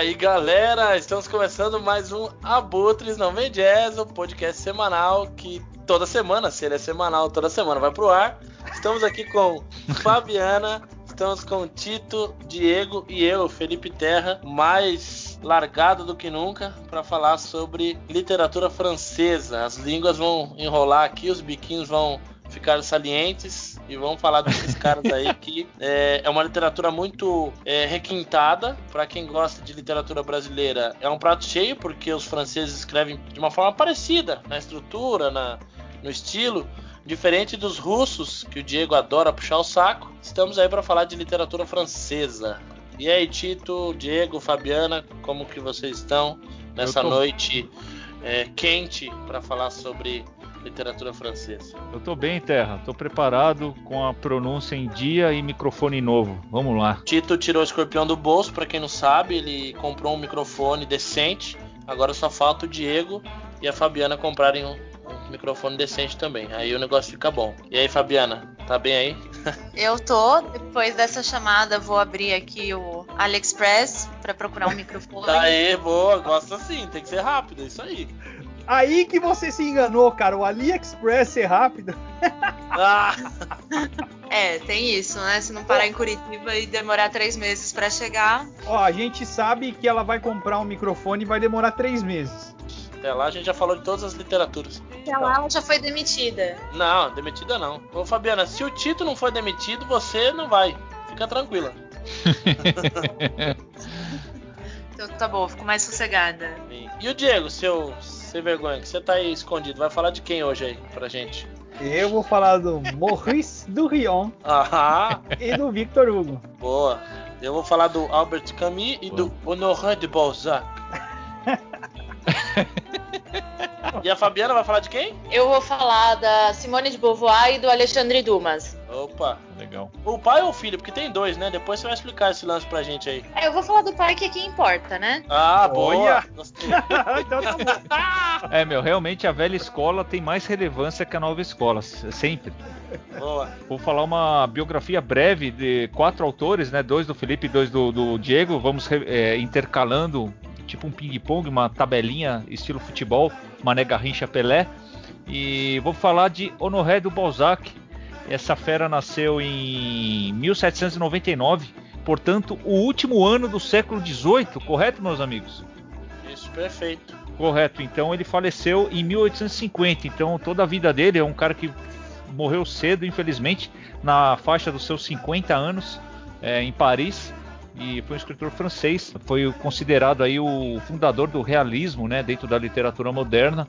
aí, galera, estamos começando mais um Abutres Não Vem Jazz, o um podcast semanal que toda semana, se ele é semanal, toda semana vai pro ar. Estamos aqui com Fabiana, estamos com Tito, Diego e eu, Felipe Terra, mais largado do que nunca para falar sobre literatura francesa. As línguas vão enrolar aqui, os biquinhos vão ficar salientes e vamos falar desses caras aí que é, é, uma literatura muito é, requintada para quem gosta de literatura brasileira. É um prato cheio porque os franceses escrevem de uma forma parecida na estrutura, na, no estilo, diferente dos russos que o Diego adora puxar o saco. Estamos aí para falar de literatura francesa. E aí, Tito, Diego, Fabiana, como que vocês estão nessa tô... noite é, quente para falar sobre literatura francesa? Eu tô bem, Terra. Tô preparado com a pronúncia em dia e microfone novo. Vamos lá. Tito tirou o escorpião do bolso, para quem não sabe, ele comprou um microfone decente. Agora só falta o Diego e a Fabiana comprarem um, um microfone decente também. Aí o negócio fica bom. E aí, Fabiana, tá bem aí? Eu tô. Depois dessa chamada, vou abrir aqui o AliExpress para procurar um microfone. Tá aí, boa. Gosto assim. Tem que ser rápido. É isso aí. Aí que você se enganou, cara. O AliExpress é rápido. Ah. É, tem isso, né? Se não parar em Curitiba e demorar três meses para chegar. Ó, a gente sabe que ela vai comprar um microfone e vai demorar três meses. Até lá a gente já falou de todas as literaturas. Até lá ela já foi demitida. Não, demitida não. Ô Fabiana, se o Tito não foi demitido, você não vai. Fica tranquila. então tá bom, fico mais sossegada. E o Diego, seu sem vergonha, que você tá aí escondido. Vai falar de quem hoje aí pra gente? Eu vou falar do Maurice Durion Aham. e do Victor Hugo. Boa. Eu vou falar do Albert Camus e Boa. do Honoré de Balzac. e a Fabiana vai falar de quem? Eu vou falar da Simone de Beauvoir e do Alexandre Dumas. Opa, legal. O pai ou o filho? Porque tem dois, né? Depois você vai explicar esse lance pra gente aí. É, eu vou falar do pai que é quem importa, né? Ah, boa! então tá bom. É, meu, realmente a velha escola tem mais relevância que a nova escola, sempre. Boa. Vou falar uma biografia breve de quatro autores, né? Dois do Felipe e dois do, do Diego. Vamos é, intercalando, tipo um ping-pong, uma tabelinha estilo futebol, Mané Garrincha Pelé. E vou falar de Honoré do Balzac, essa fera nasceu em 1799, portanto, o último ano do século XVIII, correto, meus amigos? Isso, perfeito. Correto, então ele faleceu em 1850, então toda a vida dele é um cara que morreu cedo, infelizmente, na faixa dos seus 50 anos, é, em Paris, e foi um escritor francês, foi considerado aí o fundador do realismo, né, dentro da literatura moderna,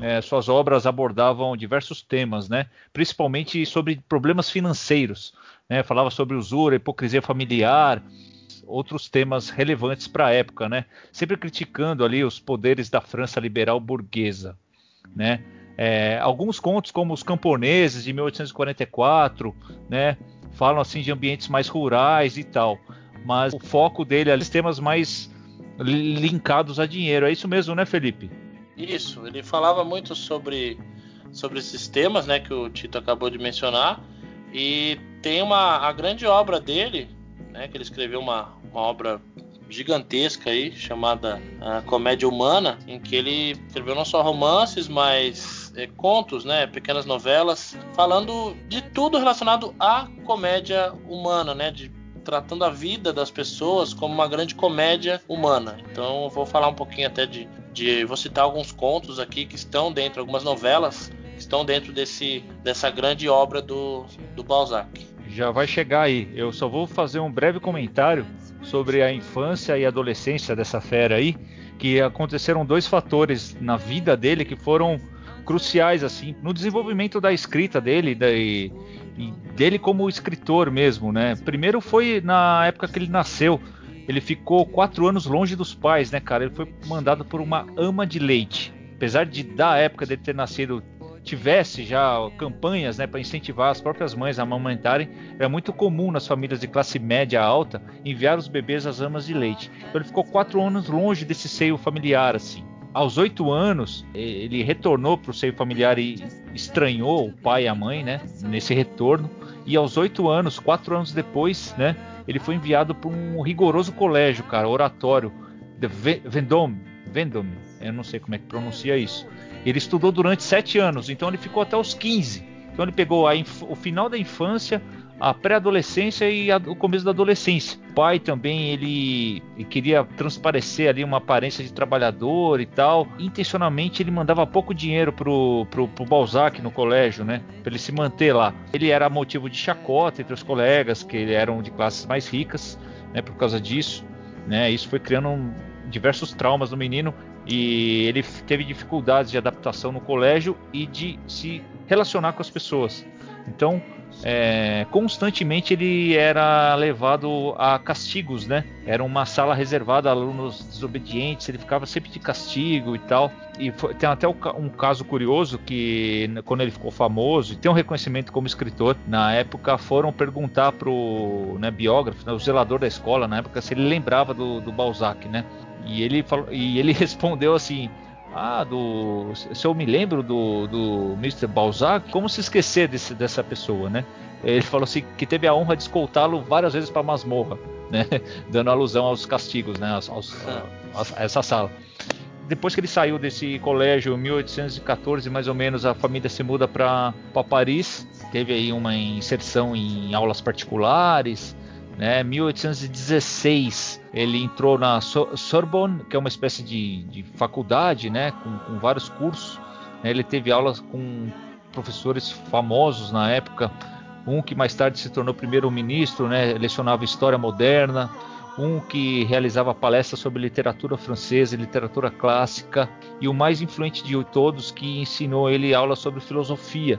é, suas obras abordavam diversos temas, né? principalmente sobre problemas financeiros. Né? Falava sobre usura, hipocrisia familiar, outros temas relevantes para a época, né? sempre criticando ali os poderes da França liberal burguesa. Né? É, alguns contos, como Os Camponeses, de 1844, né? falam assim de ambientes mais rurais e tal, mas o foco dele é temas mais linkados a dinheiro. É isso mesmo, né, Felipe? Isso, ele falava muito sobre, sobre esses temas, né, que o Tito acabou de mencionar. E tem uma a grande obra dele, né, que ele escreveu uma, uma obra gigantesca aí, chamada a Comédia Humana, em que ele escreveu não só romances, mas é, contos, né, pequenas novelas, falando de tudo relacionado à comédia humana, né, de tratando a vida das pessoas como uma grande comédia humana. Então eu vou falar um pouquinho até de, de vou citar alguns contos aqui que estão dentro, algumas novelas que estão dentro desse, dessa grande obra do, do Balzac. Já vai chegar aí. Eu só vou fazer um breve comentário sobre a infância e adolescência dessa fera aí, que aconteceram dois fatores na vida dele que foram cruciais assim no desenvolvimento da escrita dele da, dele como escritor mesmo, né? Primeiro foi na época que ele nasceu. Ele ficou quatro anos longe dos pais, né, cara? Ele foi mandado por uma ama de leite. Apesar de da época dele ter nascido tivesse já campanhas né, para incentivar as próprias mães a amamentarem, era muito comum nas famílias de classe média alta enviar os bebês às amas de leite. Então ele ficou quatro anos longe desse seio familiar, assim aos oito anos, ele retornou para o seio familiar e estranhou o pai e a mãe, né? Nesse retorno. E aos oito anos, quatro anos depois, né? Ele foi enviado para um rigoroso colégio, cara, oratório, de Vendôme, Vendôme, eu não sei como é que pronuncia isso. Ele estudou durante sete anos, então ele ficou até os 15. Então ele pegou o final da infância, a pré-adolescência e a, o começo da adolescência. O pai também ele, ele, queria transparecer ali uma aparência de trabalhador e tal. Intencionalmente ele mandava pouco dinheiro pro, pro, pro Balzac no colégio, né? Para ele se manter lá. Ele era motivo de chacota entre os colegas que eram de classes mais ricas, né? Por causa disso, né? Isso foi criando um, diversos traumas no menino e ele teve dificuldades de adaptação no colégio e de se relacionar com as pessoas. Então, é, constantemente ele era levado a castigos, né? Era uma sala reservada a alunos desobedientes, ele ficava sempre de castigo e tal. E foi, tem até um caso curioso que quando ele ficou famoso e tem um reconhecimento como escritor, na época foram perguntar pro né, biógrafo, né, o zelador da escola na época, se ele lembrava do, do Balzac, né? E ele, falou, e ele respondeu assim: ah, do. Se eu me lembro do, do Mr. Balzac, como se esquecer desse, dessa pessoa, né? Ele falou assim que teve a honra de escoltá-lo várias vezes para masmorra, né? Dando alusão aos castigos, né? Aos, aos, a, a essa sala. Depois que ele saiu desse colégio, em 1814 mais ou menos, a família se muda para Paris. Teve aí uma inserção em aulas particulares, né? 1816 ele entrou na Sorbonne, que é uma espécie de, de faculdade, né? Com, com vários cursos. Né? Ele teve aulas com professores famosos na época. Um que mais tarde se tornou primeiro-ministro, né? Lecionava história moderna. Um que realizava palestras sobre literatura francesa e literatura clássica. E o mais influente de todos, que ensinou ele aulas sobre filosofia,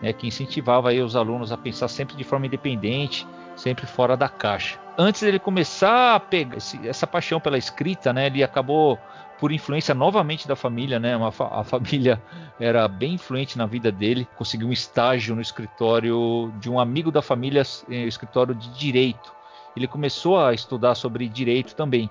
né? Que incentivava aí os alunos a pensar sempre de forma independente sempre fora da caixa. Antes dele começar a pegar essa paixão pela escrita, né, ele acabou por influência novamente da família, né? A família era bem influente na vida dele. Conseguiu um estágio no escritório de um amigo da família, eh, escritório de direito. Ele começou a estudar sobre direito também,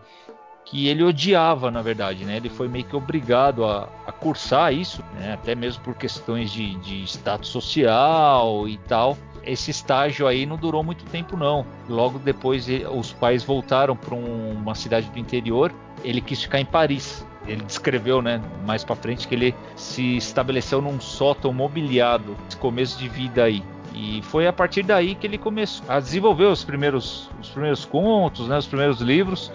que ele odiava, na verdade, né? Ele foi meio que obrigado a, a cursar isso, né? até mesmo por questões de, de status social e tal esse estágio aí não durou muito tempo não. Logo depois os pais voltaram para um, uma cidade do interior. Ele quis ficar em Paris. Ele descreveu, né, mais para frente que ele se estabeleceu num sótão mobiliado, esse começo de vida aí. E foi a partir daí que ele começou a desenvolver os primeiros, os primeiros contos, né, os primeiros livros.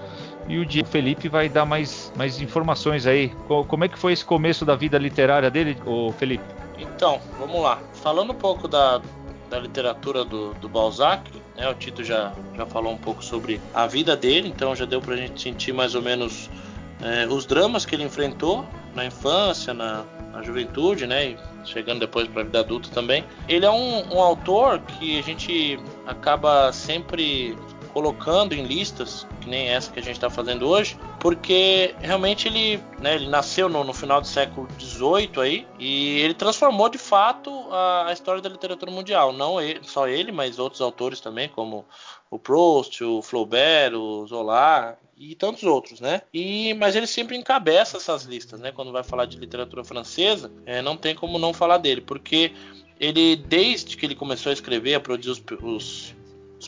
E o Felipe vai dar mais, mais informações aí. Como é que foi esse começo da vida literária dele, o Felipe? Então, vamos lá. Falando um pouco da, da literatura do, do Balzac. Né? O Tito já, já falou um pouco sobre a vida dele, então já deu para a gente sentir mais ou menos é, os dramas que ele enfrentou na infância, na, na juventude, né? E chegando depois para a vida adulta também. Ele é um, um autor que a gente acaba sempre colocando em listas, que nem essa que a gente está fazendo hoje, porque realmente ele, né, ele nasceu no, no, final do século XVIII aí e ele transformou de fato a, a história da literatura mundial. Não ele, só ele, mas outros autores também, como o Proust, o Flaubert, o Zola e tantos outros, né? E mas ele sempre encabeça essas listas, né? Quando vai falar de literatura francesa, é, não tem como não falar dele, porque ele desde que ele começou a escrever, a produzir os, os os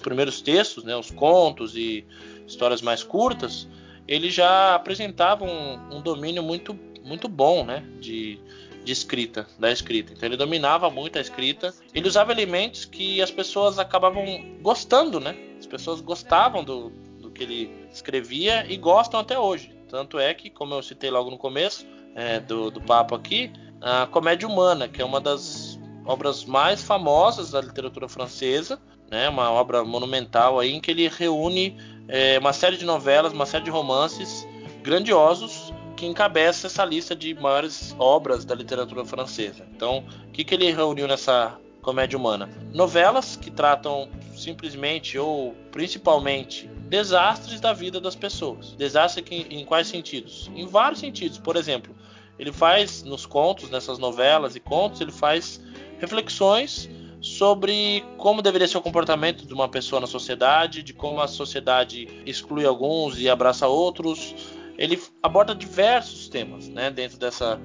primeiros textos, né, os contos e histórias mais curtas, ele já apresentava um, um domínio muito, muito bom né, de, de escrita, da escrita. Então ele dominava muito a escrita. Ele usava elementos que as pessoas acabavam gostando, né? As pessoas gostavam do, do que ele escrevia e gostam até hoje. Tanto é que, como eu citei logo no começo é, do, do papo aqui, a Comédia Humana, que é uma das obras mais famosas da literatura francesa, né, uma obra monumental aí em que ele reúne é, uma série de novelas, uma série de romances grandiosos que encabeça essa lista de maiores obras da literatura francesa. Então, o que, que ele reuniu nessa comédia humana? Novelas que tratam simplesmente ou principalmente desastres da vida das pessoas. Desastres que, em quais sentidos? Em vários sentidos. Por exemplo, ele faz nos contos, nessas novelas e contos, ele faz reflexões sobre como deveria ser o comportamento de uma pessoa na sociedade, de como a sociedade exclui alguns e abraça outros. Ele aborda diversos temas né, dentro dessa,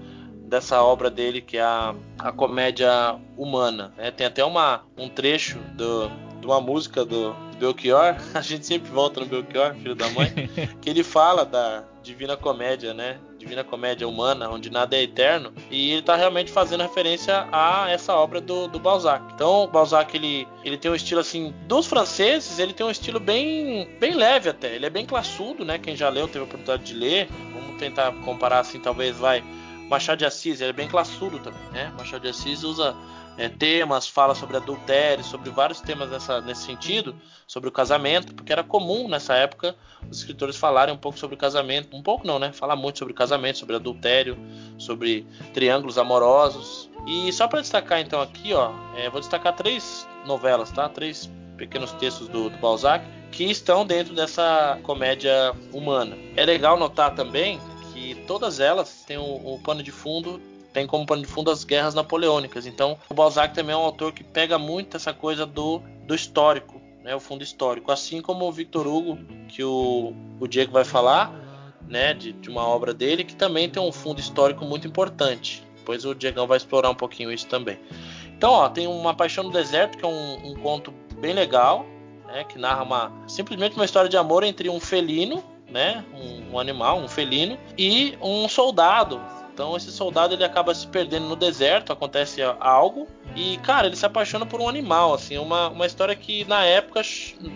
dessa obra dele, que é a, a comédia humana. Né? Tem até uma, um trecho do, de uma música do Belchior, a gente sempre volta no Belchior, filho da mãe, que ele fala da Divina Comédia, né? Divina Comédia Humana, onde nada é eterno, e ele está realmente fazendo referência a essa obra do, do Balzac. Então, Balzac ele, ele tem um estilo assim dos franceses, ele tem um estilo bem bem leve até. Ele é bem classudo, né? Quem já leu teve a oportunidade de ler. Vamos tentar comparar assim, talvez vai Machado de Assis, ele é bem classudo também, né? Machado de Assis usa é, temas, fala sobre adultério, sobre vários temas nessa, nesse sentido, sobre o casamento, porque era comum nessa época os escritores falarem um pouco sobre o casamento, um pouco não, né? Falar muito sobre casamento, sobre adultério, sobre triângulos amorosos. E só para destacar então aqui, ó, é, vou destacar três novelas, tá? Três pequenos textos do, do Balzac que estão dentro dessa comédia humana. É legal notar também que todas elas têm o, o pano de fundo tem como pano de fundo as guerras napoleônicas. Então, o Balzac também é um autor que pega muito essa coisa do, do histórico, né, o fundo histórico, assim como o Victor Hugo, que o, o Diego vai falar, né, de, de uma obra dele, que também tem um fundo histórico muito importante. Depois o Diegão vai explorar um pouquinho isso também. Então, ó, tem uma Paixão no Deserto, que é um, um conto bem legal, né, que narra uma, simplesmente uma história de amor entre um felino, né, um, um animal, um felino, e um soldado então esse soldado ele acaba se perdendo no deserto, acontece algo e cara ele se apaixona por um animal, assim, uma, uma história que na época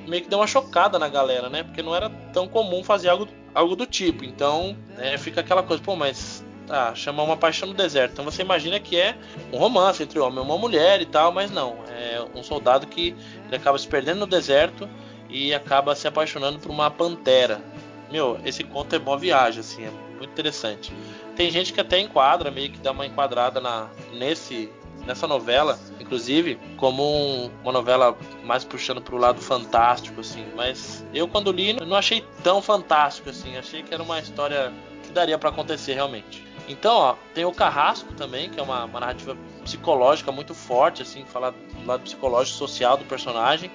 meio que deu uma chocada na galera, né? Porque não era tão comum fazer algo, algo do tipo. Então né, fica aquela coisa, pô, mas tá, chama uma paixão no deserto. Então você imagina que é um romance entre um homem e uma mulher e tal, mas não, é um soldado que ele acaba se perdendo no deserto e acaba se apaixonando por uma pantera. Meu, esse conto é boa viagem, assim, é muito interessante. Tem gente que até enquadra, meio que dá uma enquadrada na, nesse, nessa novela, inclusive, como um, uma novela mais puxando para o lado fantástico, assim. Mas eu, quando li, não achei tão fantástico, assim. Achei que era uma história que daria para acontecer realmente. Então, ó, tem o Carrasco também, que é uma, uma narrativa psicológica muito forte, assim, falar do lado psicológico social do personagem,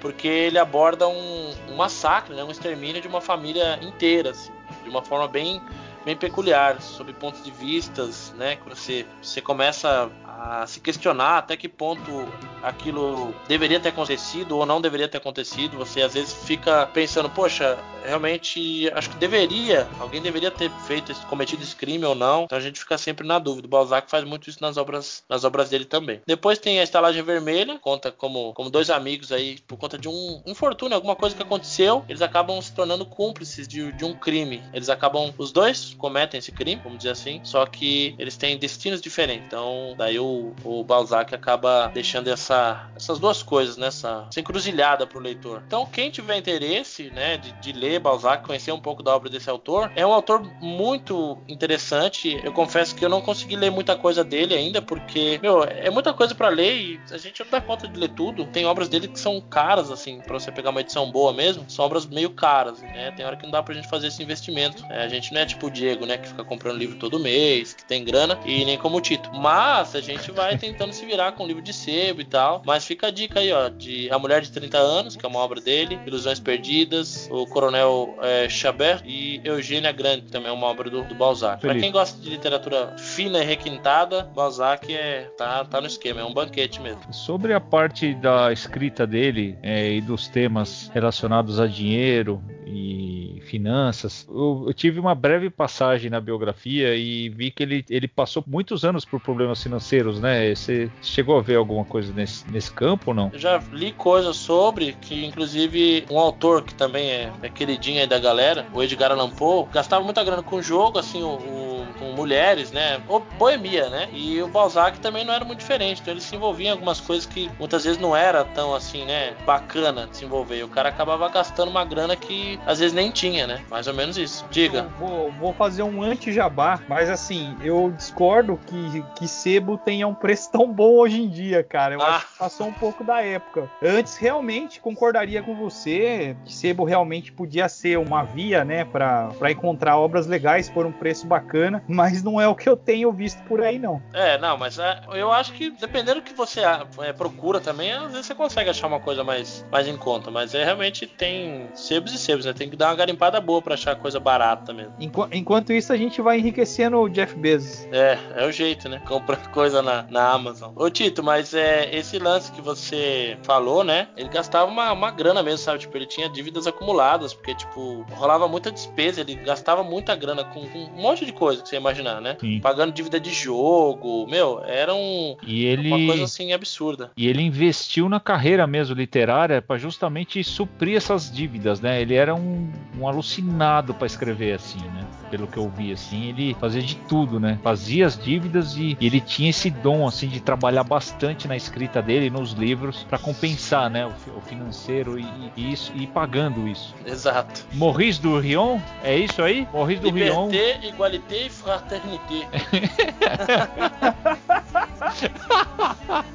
porque ele aborda um, um massacre, né, um extermínio de uma família inteira, assim, de uma forma bem bem peculiar, sob pontos de vistas, né? Que você, você começa a se questionar até que ponto aquilo deveria ter acontecido ou não deveria ter acontecido. Você às vezes fica pensando, poxa, realmente acho que deveria, alguém deveria ter feito cometido esse crime ou não. Então a gente fica sempre na dúvida. O Balzac faz muito isso nas obras, nas obras dele também. Depois tem a estalagem vermelha, conta como, como dois amigos aí por conta de um infortúnio, alguma coisa que aconteceu, eles acabam se tornando cúmplices de, de um crime. Eles acabam os dois cometem esse crime, vamos dizer assim, só que eles têm destinos diferentes. Então, daí o o, Balzac acaba deixando essa, essas duas coisas, né, essa encruzilhada para o leitor. Então, quem tiver interesse né, de, de, ler Balzac, conhecer um pouco da obra desse autor, é um autor muito interessante. Eu confesso que eu não consegui ler muita coisa dele ainda, porque, meu, é muita coisa para ler e a gente não dá conta de ler tudo. Tem obras dele que são caras, assim, para você pegar uma edição boa mesmo, são obras meio caras, né? Tem hora que não dá pra gente fazer esse investimento. É, a gente não é tipo o Diego, né, que fica comprando livro todo mês, que tem grana, e nem como o Tito. Mas a gente gente vai tentando se virar com o livro de sebo e tal. Mas fica a dica aí, ó, de A Mulher de 30 Anos, que é uma obra dele, Ilusões Perdidas, o Coronel é, Chabert e Eugênia Grande, que também é uma obra do, do Balzac. Para quem gosta de literatura fina e requintada, Balzac é, tá, tá no esquema, é um banquete mesmo. Sobre a parte da escrita dele é, e dos temas relacionados a dinheiro e finanças, eu, eu, tive uma breve passagem na biografia e vi que ele, ele passou muitos anos por problemas financeiros né? Você chegou a ver alguma coisa nesse, nesse campo ou não? Eu já li coisas sobre que, inclusive, um autor que também é, é queridinho aí da galera, o Edgar Allan Poe, gastava muita grana com o jogo, assim, o, o com mulheres, né? Ou boemia, né? E o Balzac também não era muito diferente. Então ele se envolvia em algumas coisas que muitas vezes não era tão assim, né? Bacana de se envolver. E o cara acabava gastando uma grana que às vezes nem tinha, né? Mais ou menos isso. Diga. Vou, vou, fazer um anti-jabá, mas assim, eu discordo que, que sebo tenha um preço tão bom hoje em dia, cara. Eu ah. acho que passou um pouco da época. Antes, realmente, concordaria com você que sebo realmente podia ser uma via, né? para encontrar obras legais por um preço bacana mas não é o que eu tenho visto por aí, não. É, não, mas é, eu acho que dependendo do que você é, procura também, às vezes você consegue achar uma coisa mais, mais em conta, mas é realmente tem sebos e sebos, né? Tem que dar uma garimpada boa para achar coisa barata mesmo. Enqu enquanto isso, a gente vai enriquecendo o Jeff Bezos. É, é o jeito, né? Comprando coisa na, na Amazon. Ô Tito, mas é esse lance que você falou, né? Ele gastava uma, uma grana mesmo, sabe? Tipo, ele tinha dívidas acumuladas, porque, tipo, rolava muita despesa, ele gastava muita grana com, com um monte de coisa que você imaginar, né? Sim. Pagando dívida de jogo, meu, era um, e ele... uma coisa assim absurda. E ele investiu na carreira mesmo literária para justamente suprir essas dívidas, né? Ele era um, um alucinado para escrever assim, né? Pelo que eu vi, assim, ele fazia de tudo, né? Fazia as dívidas e, e ele tinha esse dom, assim, de trabalhar bastante na escrita dele, nos livros, para compensar, né? O, o financeiro e, e, isso e pagando isso. Exato. Maurice do Rion, é isso aí? Maurice do Rion. Liberté, igualité e fraternité.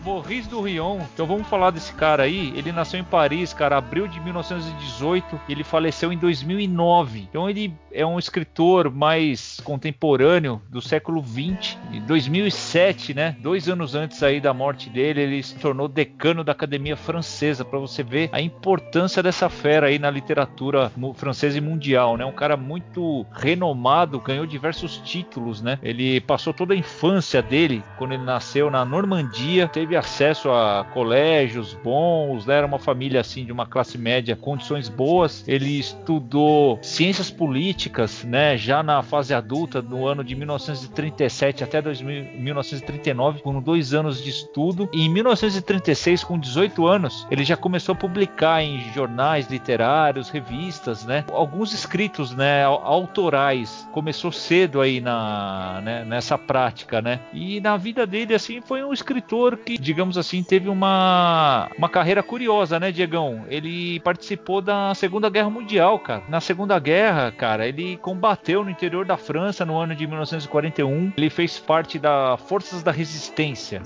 Maurice do Rion. Então vamos falar desse cara aí. Ele nasceu em Paris, cara, abril de 1918. Ele faleceu em 2009. Então ele é um escritor mais contemporâneo do século 20. Em 2007, né? Dois anos antes aí da morte dele, ele se tornou decano da Academia Francesa. Para você ver a importância dessa fera aí na literatura francesa e mundial, né? Um cara muito renomado, ganhou diversos títulos, né? Ele passou toda a infância dele quando ele nasceu na Normandia, teve acesso a colégios bons, né? era uma família assim de uma classe média, condições boas. Ele estudou ciências políticas, né? Já na fase adulta, no ano de 1937 até 2000, 1939, com dois anos de estudo. E em 1936, com 18 anos, ele já começou a publicar em jornais literários, revistas, né? Alguns escritos, né? Autorais. Começou cedo aí na, né? nessa prática, né? E na vida dele, assim, foi um escritor que, digamos assim, teve uma, uma carreira curiosa, né, Diegão? Ele participou da Segunda Guerra Mundial, cara. Na Segunda Guerra, cara, ele combateu no interior da França no ano de 1941. Ele fez parte da Forças da Resistência,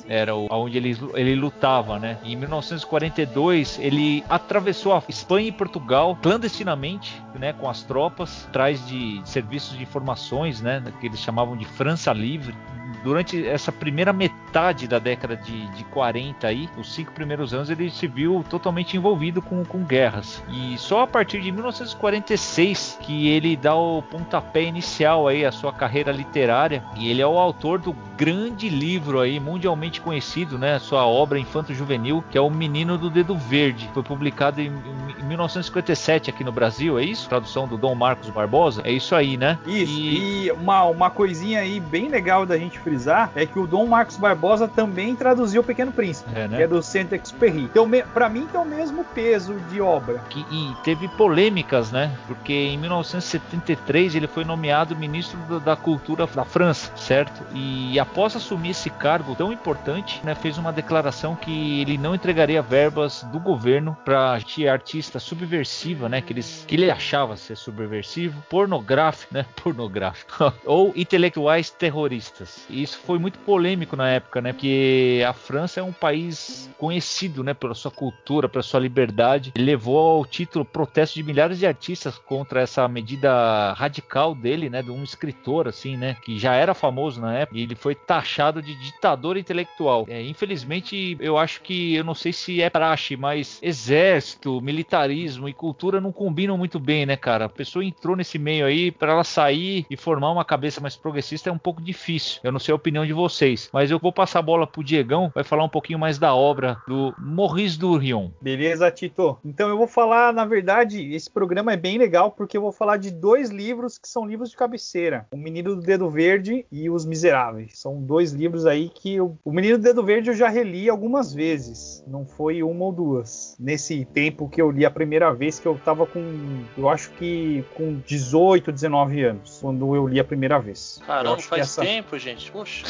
era o, onde ele, ele lutava, né? Em 1942, ele atravessou a Espanha e Portugal clandestinamente, né, com as tropas, atrás de serviços de informações, né, que eles chamavam de França Livre durante essa primeira metade da década de, de 40 aí, os cinco primeiros anos, ele se viu totalmente envolvido com, com guerras. E só a partir de 1946 que ele dá o pontapé inicial aí à sua carreira literária. E ele é o autor do grande livro aí, mundialmente conhecido, né? Sua obra infanto-juvenil, que é O Menino do Dedo Verde. Foi publicado em, em 1957 aqui no Brasil, é isso? Tradução do Dom Marcos Barbosa? É isso aí, né? Isso. E, e uma, uma coisinha aí bem legal da gente frisar é que o Dom Marcos Barbosa também traduziu O Pequeno Príncipe, é, né? que é do Saint-Exupéry. Então, para mim tem o mesmo peso de obra. Que, e teve polêmicas, né? Porque em 1973 ele foi nomeado ministro da Cultura da França, certo? E após assumir esse cargo tão importante, né, fez uma declaração que ele não entregaria verbas do governo para artista subversiva, né? Que, eles, que ele achava ser subversivo, pornográfico, né? Pornográfico. ou intelectuais terroristas. E isso foi muito polêmico na época, né? Porque a França é um país conhecido, né, pela sua cultura, pela sua liberdade. Ele levou ao título protesto de milhares de artistas contra essa medida radical dele, né, de um escritor assim, né, que já era famoso na época. E ele foi taxado de ditador intelectual. É, infelizmente, eu acho que eu não sei se é praxe, mas exército, militarismo e cultura não combinam muito bem, né, cara? A pessoa entrou nesse meio aí para ela sair e formar uma cabeça mais progressista é um pouco difícil. Eu não sei a opinião de vocês, mas eu vou passar a bola pro Diegão, vai falar um pouquinho mais da obra do Maurice Durion. Beleza, Tito. Então eu vou falar, na verdade, esse programa é bem legal porque eu vou falar de dois livros que são livros de cabeceira: O Menino do Dedo Verde e Os Miseráveis. São dois livros aí que eu... o Menino do Dedo Verde eu já reli algumas vezes, não foi uma ou duas. Nesse tempo que eu li a primeira vez, que eu tava com, eu acho que com 18, 19 anos, quando eu li a primeira vez. Caramba, faz essa... tempo, gente. Puxa.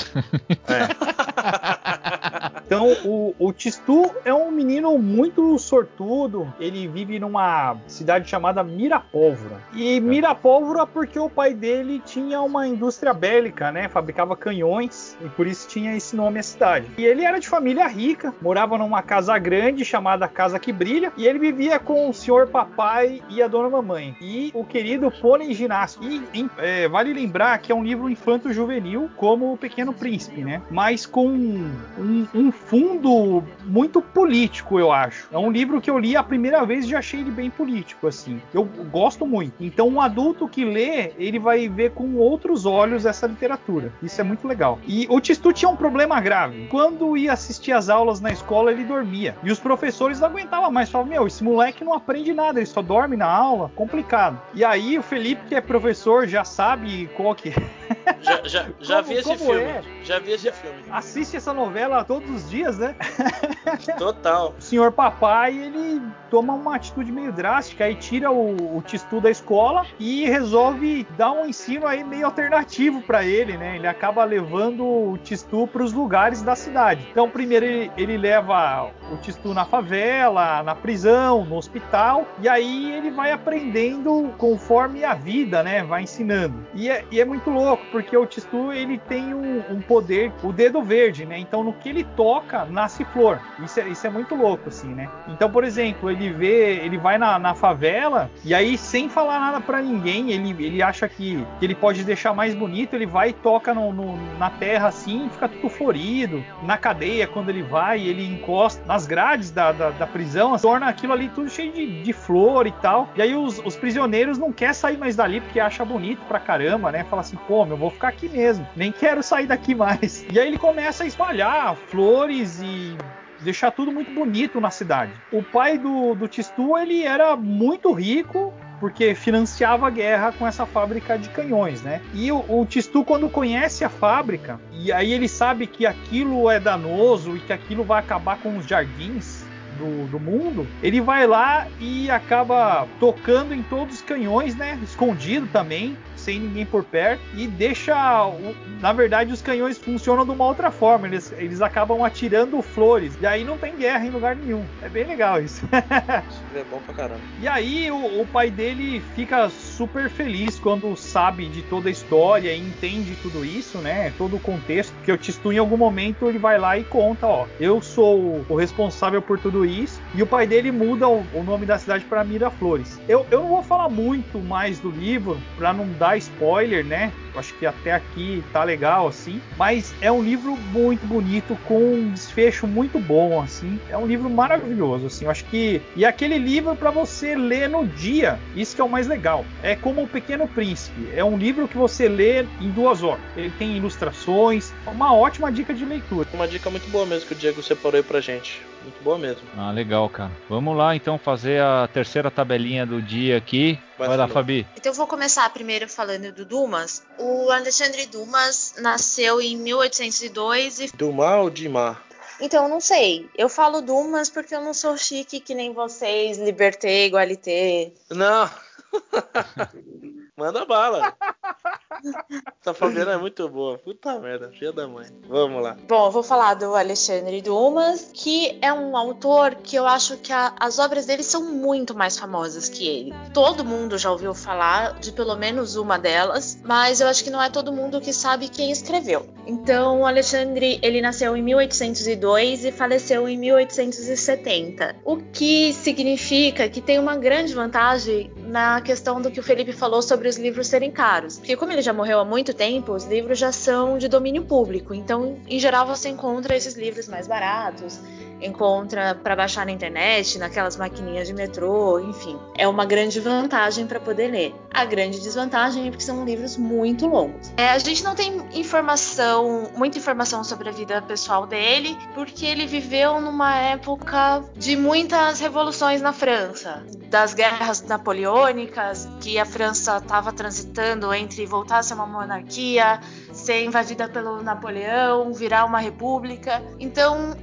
É. então o, o Tistu é um menino muito sortudo. Ele vive numa cidade chamada Mirapólvora. E Mirapólvora porque o pai dele tinha uma indústria bélica, né? Fabricava canhões e por isso tinha esse nome a cidade. E ele era de família rica, morava numa casa grande chamada Casa que Brilha e ele vivia com o senhor papai e a dona mamãe. E o querido pônei ginástico. E é, vale lembrar que é um livro infanto-juvenil como Pequeno Príncipe, né? Mas com um, um fundo muito político, eu acho. É um livro que eu li a primeira vez e já achei ele bem político, assim. Eu gosto muito. Então, um adulto que lê, ele vai ver com outros olhos essa literatura. Isso é muito legal. E o Tistu tinha um problema grave. Quando ia assistir as aulas na escola, ele dormia. E os professores não aguentavam mais. Falavam, meu, esse moleque não aprende nada, ele só dorme na aula. Complicado. E aí, o Felipe, que é professor, já sabe qual que é. Já, já, já como, vi esse filme. É? Já vi esse filme. Assiste essa novela todos os dias, né? Total. O senhor papai, ele toma uma atitude meio drástica e tira o, o Tistu da escola e resolve dar um ensino aí meio alternativo para ele, né? Ele acaba levando o Tistu para os lugares da cidade. Então, primeiro ele, ele leva o Tistu na favela, na prisão, no hospital, e aí ele vai aprendendo conforme a vida, né? Vai ensinando. E é, e é muito louco, porque o Tistu ele tem um, um, poder, o dedo verde, né? Então, no que ele toca, nasce flor. Isso é, isso é muito louco, assim, né? Então, por exemplo, ele vê, ele vai na, na favela e aí, sem falar nada para ninguém, ele, ele acha que, que, ele pode deixar mais bonito, ele vai e toca no, no, na terra assim, fica tudo florido. Na cadeia, quando ele vai, ele encosta nas grades da, da, da prisão, torna aquilo ali tudo cheio de, de flor e tal. E aí os, os prisioneiros não querem sair mais dali porque acha bonito pra caramba, né? Fala assim, pô, eu vou ficar aqui mesmo, nem quero sair daqui mais. E aí ele começa a espalhar flores e deixar tudo muito bonito na cidade. O pai do, do Tistu, ele era muito rico, porque financiava a guerra com essa fábrica de canhões, né? E o, o Tistu, quando conhece a fábrica, e aí ele sabe que aquilo é danoso e que aquilo vai acabar com os jardins, do, do, mundo, ele vai lá e acaba tocando em todos os canhões, né? Escondido também sem ninguém por perto e deixa. Na verdade, os canhões funcionam de uma outra forma. Eles, eles acabam atirando flores. E aí não tem guerra em lugar nenhum. É bem legal isso. isso é bom pra caramba. E aí o, o pai dele fica super feliz quando sabe de toda a história e entende tudo isso, né? Todo o contexto. Que o Tistu, em algum momento, ele vai lá e conta: ó, eu sou o responsável por tudo isso. E o pai dele muda o, o nome da cidade para Miraflores. Eu, eu não vou falar muito mais do livro para não dar dar spoiler, né? Acho que até aqui tá legal, assim. Mas é um livro muito bonito, com um desfecho muito bom, assim. É um livro maravilhoso, assim. Eu acho que. E aquele livro para você ler no dia. Isso que é o mais legal. É como O Pequeno Príncipe. É um livro que você lê em duas horas. Ele tem ilustrações. Uma ótima dica de leitura. Uma dica muito boa mesmo que o Diego separou aí pra gente. Muito boa mesmo. Ah, legal, cara. Vamos lá então fazer a terceira tabelinha do dia aqui. Vai, Vai lá, Fabi. Então eu vou começar primeiro falando do Dumas. O Alexandre Dumas nasceu em 1802 e. Dumas ou Dimar? Então, não sei. Eu falo Dumas porque eu não sou chique que nem vocês, liberté, igualité. Não. Manda bala. Essa Fabiana é muito boa. Puta merda, filha da mãe. Vamos lá. Bom, eu vou falar do Alexandre Dumas, que é um autor que eu acho que a, as obras dele são muito mais famosas que ele. Todo mundo já ouviu falar de pelo menos uma delas, mas eu acho que não é todo mundo que sabe quem escreveu. Então, o Alexandre, ele nasceu em 1802 e faleceu em 1870. O que significa que tem uma grande vantagem na questão do que o Felipe falou sobre os livros serem caros. Porque como ele já morreu há muito tempo, os livros já são de domínio público. Então, em geral, você encontra esses livros mais baratos encontra para baixar na internet, naquelas maquininhas de metrô, enfim. É uma grande vantagem para poder ler. A grande desvantagem é porque são livros muito longos. É, a gente não tem informação, muita informação sobre a vida pessoal dele, porque ele viveu numa época de muitas revoluções na França, das guerras napoleônicas, que a França estava transitando entre voltar a ser uma monarquia, ser invadida pelo Napoleão, virar uma república. Então,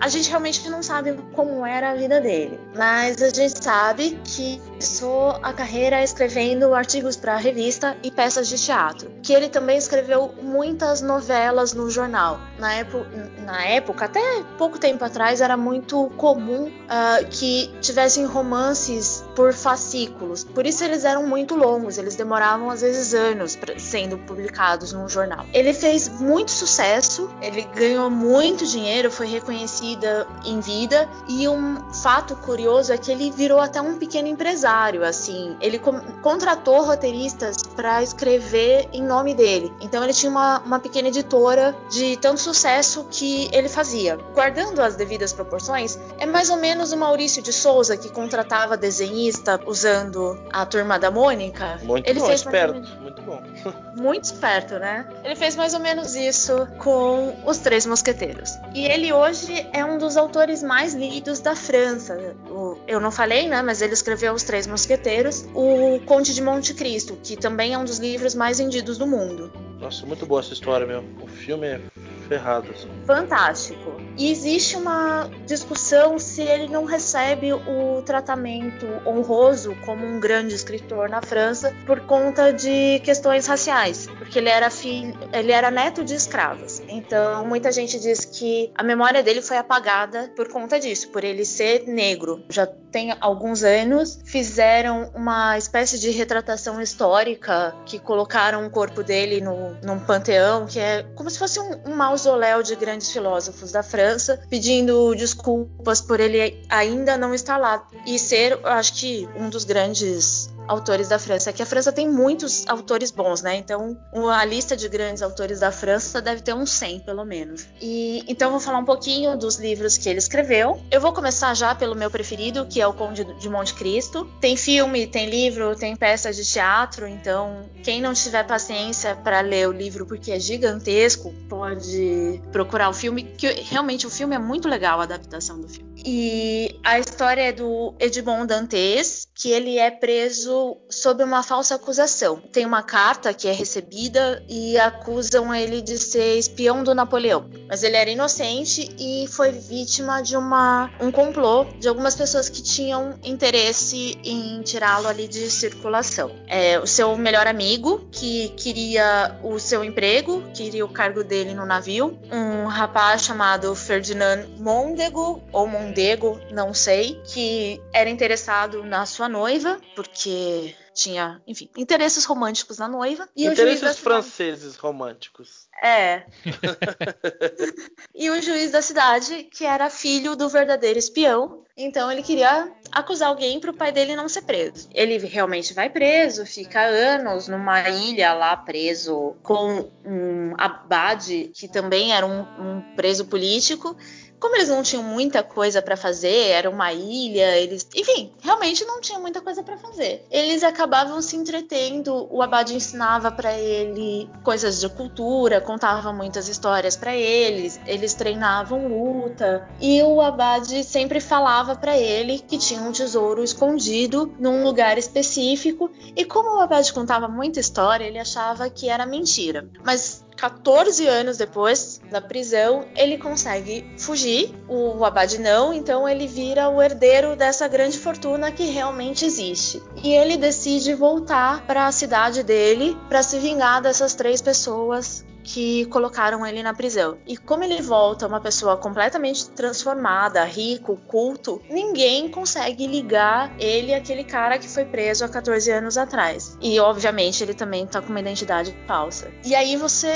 a gente realmente não sabe como era a vida dele, mas a gente sabe que começou a carreira escrevendo artigos para revista e peças de teatro. Que ele também escreveu muitas novelas no jornal. Na, época, na época até pouco tempo atrás, era muito comum uh, que tivessem romances por fascículos. Por isso eles eram muito longos, eles demoravam às vezes anos sendo publicados num jornal. Ele fez muito sucesso, ele ganhou muito dinheiro, foi reconhecida em vida e um fato curioso é que ele virou até um pequeno empresário empresário, assim. Ele contratou roteiristas para escrever em nome dele. Então ele tinha uma, uma pequena editora de tanto sucesso que ele fazia. Guardando as devidas proporções, é mais ou menos o Maurício de Souza que contratava desenhista usando a turma da Mônica. Muito ele bom, fez esperto, menos... muito bom. muito esperto, né? Ele fez mais ou menos isso com Os Três Mosqueteiros. E ele hoje é um dos autores mais lidos da França. eu não falei, né? Mas ele escreveu Os Três Mosqueteiros, o Conde de Monte Cristo, que também é um dos livros mais vendidos do mundo. Nossa, muito boa essa história, meu. O filme é ferrado. Assim. Fantástico. E existe uma discussão se ele não recebe o tratamento honroso como um grande escritor na França por conta de questões raciais, porque ele era filho, ele era neto de escravos. Então, muita gente diz que a memória dele foi apagada por conta disso, por ele ser negro. Já tem alguns anos fizeram uma espécie de retratação histórica que colocaram o corpo dele no, num panteão que é como se fosse um, um mausoléu de grandes filósofos da França, pedindo desculpas por ele ainda não estar lá e ser, acho que, um dos grandes autores da França. Que a França tem muitos autores bons, né? Então, a lista de grandes autores da França deve ter uns 100, pelo menos. E então eu vou falar um pouquinho dos livros que ele escreveu. Eu vou começar já pelo meu preferido, que é o Conde de Monte Cristo. Tem filme, tem livro, tem peças de teatro, então quem não tiver paciência para ler o livro porque é gigantesco, pode procurar o filme, que realmente o filme é muito legal a adaptação do filme. E a história é do Edmond Dantes, que ele é preso sob uma falsa acusação. Tem uma carta que é recebida e acusam ele de ser espião do Napoleão. Mas ele era inocente e foi vítima de uma, um complô de algumas pessoas que tinham interesse em tirá-lo ali de circulação. É, o seu melhor amigo, que queria o seu emprego, queria o cargo dele no navio. Um rapaz chamado Ferdinand Mondego, ou Mondego, não sei, que era interessado na sua noiva, porque tinha, enfim, interesses românticos na noiva. E interesses franceses românticos. É. e o juiz da cidade, que era filho do verdadeiro espião, então ele queria acusar alguém para o pai dele não ser preso. Ele realmente vai preso, fica anos numa ilha lá preso com um abade que também era um, um preso político como eles não tinham muita coisa para fazer, era uma ilha, eles, enfim, realmente não tinham muita coisa para fazer. Eles acabavam se entretendo, o Abade ensinava para ele coisas de cultura, contava muitas histórias para eles, eles treinavam luta, e o Abade sempre falava para ele que tinha um tesouro escondido num lugar específico, e como o Abade contava muita história, ele achava que era mentira. Mas 14 anos depois da prisão, ele consegue fugir. O Abade não, então ele vira o herdeiro dessa grande fortuna que realmente existe. E ele decide voltar para a cidade dele para se vingar dessas três pessoas que colocaram ele na prisão. E como ele volta uma pessoa completamente transformada, rico, culto, ninguém consegue ligar ele àquele cara que foi preso há 14 anos atrás. E obviamente ele também tá com uma identidade falsa. E aí você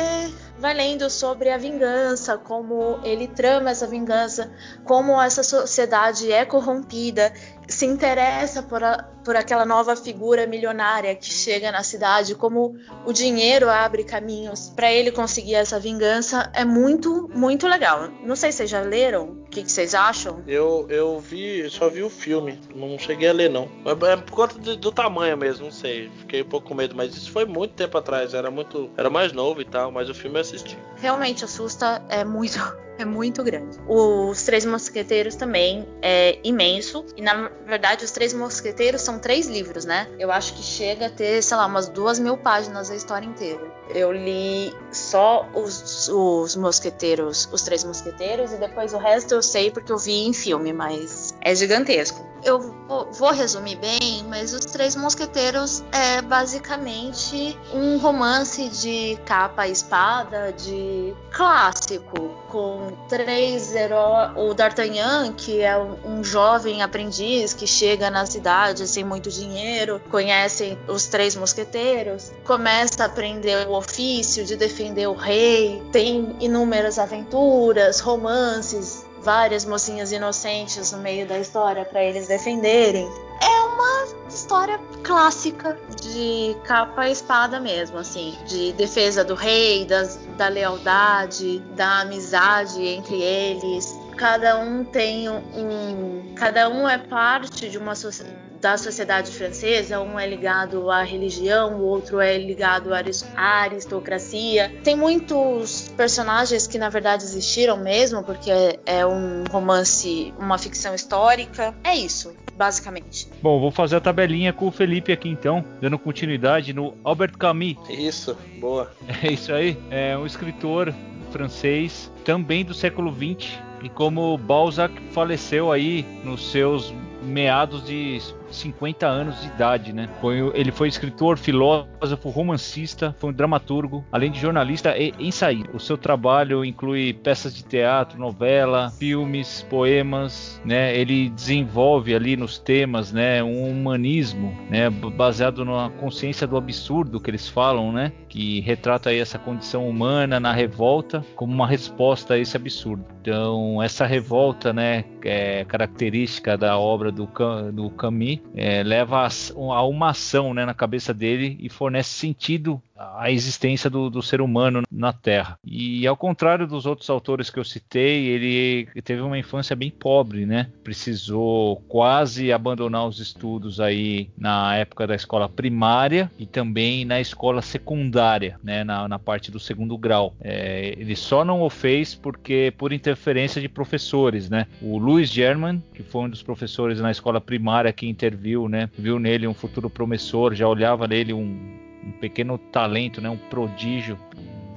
vai lendo sobre a vingança, como ele trama essa vingança, como essa sociedade é corrompida, se interessa por, a, por aquela nova figura milionária que chega na cidade, como o dinheiro abre caminhos para ele conseguir essa vingança, é muito, muito legal. Não sei se vocês já leram, o que, que, vocês acham? Eu, eu vi, só vi o filme, não cheguei a ler não. É por conta de, do tamanho mesmo, não sei. Fiquei um pouco com medo, mas isso foi muito tempo atrás, era muito, era mais novo e tal, mas o filme eu assisti. Realmente assusta, é muito É muito grande. Os Três Mosqueteiros também é imenso. E na verdade, os Três Mosqueteiros são três livros, né? Eu acho que chega a ter, sei lá, umas duas mil páginas a história inteira. Eu li só os, os mosqueteiros, os Três Mosqueteiros, e depois o resto eu sei porque eu vi em filme, mas é gigantesco. Eu vou resumir bem, mas Os Três Mosqueteiros é basicamente um romance de capa e espada, de clássico, com três heróis. O D'Artagnan, que é um jovem aprendiz que chega na cidade sem muito dinheiro, conhece os Três Mosqueteiros, começa a aprender o ofício de defender o rei, tem inúmeras aventuras, romances, várias mocinhas inocentes no meio da história para eles defenderem. É uma história clássica de capa e espada mesmo, assim, de defesa do rei, das, da lealdade, da amizade entre eles. Cada um tem um, cada um é parte de uma sociedade da sociedade francesa, um é ligado à religião, o outro é ligado à aristocracia. Tem muitos personagens que na verdade existiram mesmo, porque é, é um romance, uma ficção histórica. É isso, basicamente. Bom, vou fazer a tabelinha com o Felipe aqui então, dando continuidade no Albert Camus. Isso, boa. É isso aí. É um escritor francês, também do século XX, e como Balzac faleceu aí nos seus meados de 50 anos de idade, né? Foi, ele foi escritor, filósofo, romancista, foi um dramaturgo, além de jornalista e ensaísta. O seu trabalho inclui peças de teatro, novela, filmes, poemas, né? Ele desenvolve ali nos temas, né, um humanismo, né, baseado na consciência do absurdo que eles falam, né? Que retrata aí essa condição humana na revolta como uma resposta a esse absurdo. Então, essa revolta, né, é característica da obra do, do Camus, é, leva a, uma ação né, na cabeça dele e fornece sentido à existência do, do, ser humano na Terra. E ao contrário dos outros autores que eu citei, ele teve uma infância bem pobre, né? Precisou quase abandonar os estudos aí na época da escola primária e também na escola secundária, né? Na, na parte do segundo grau. É, ele só não o fez porque por interferência de professores, né? O Louis German, que foi um dos professores na escola primária que interviu, né? Viu nele um futuro promissor, já olhava nele um um pequeno talento, né, um prodígio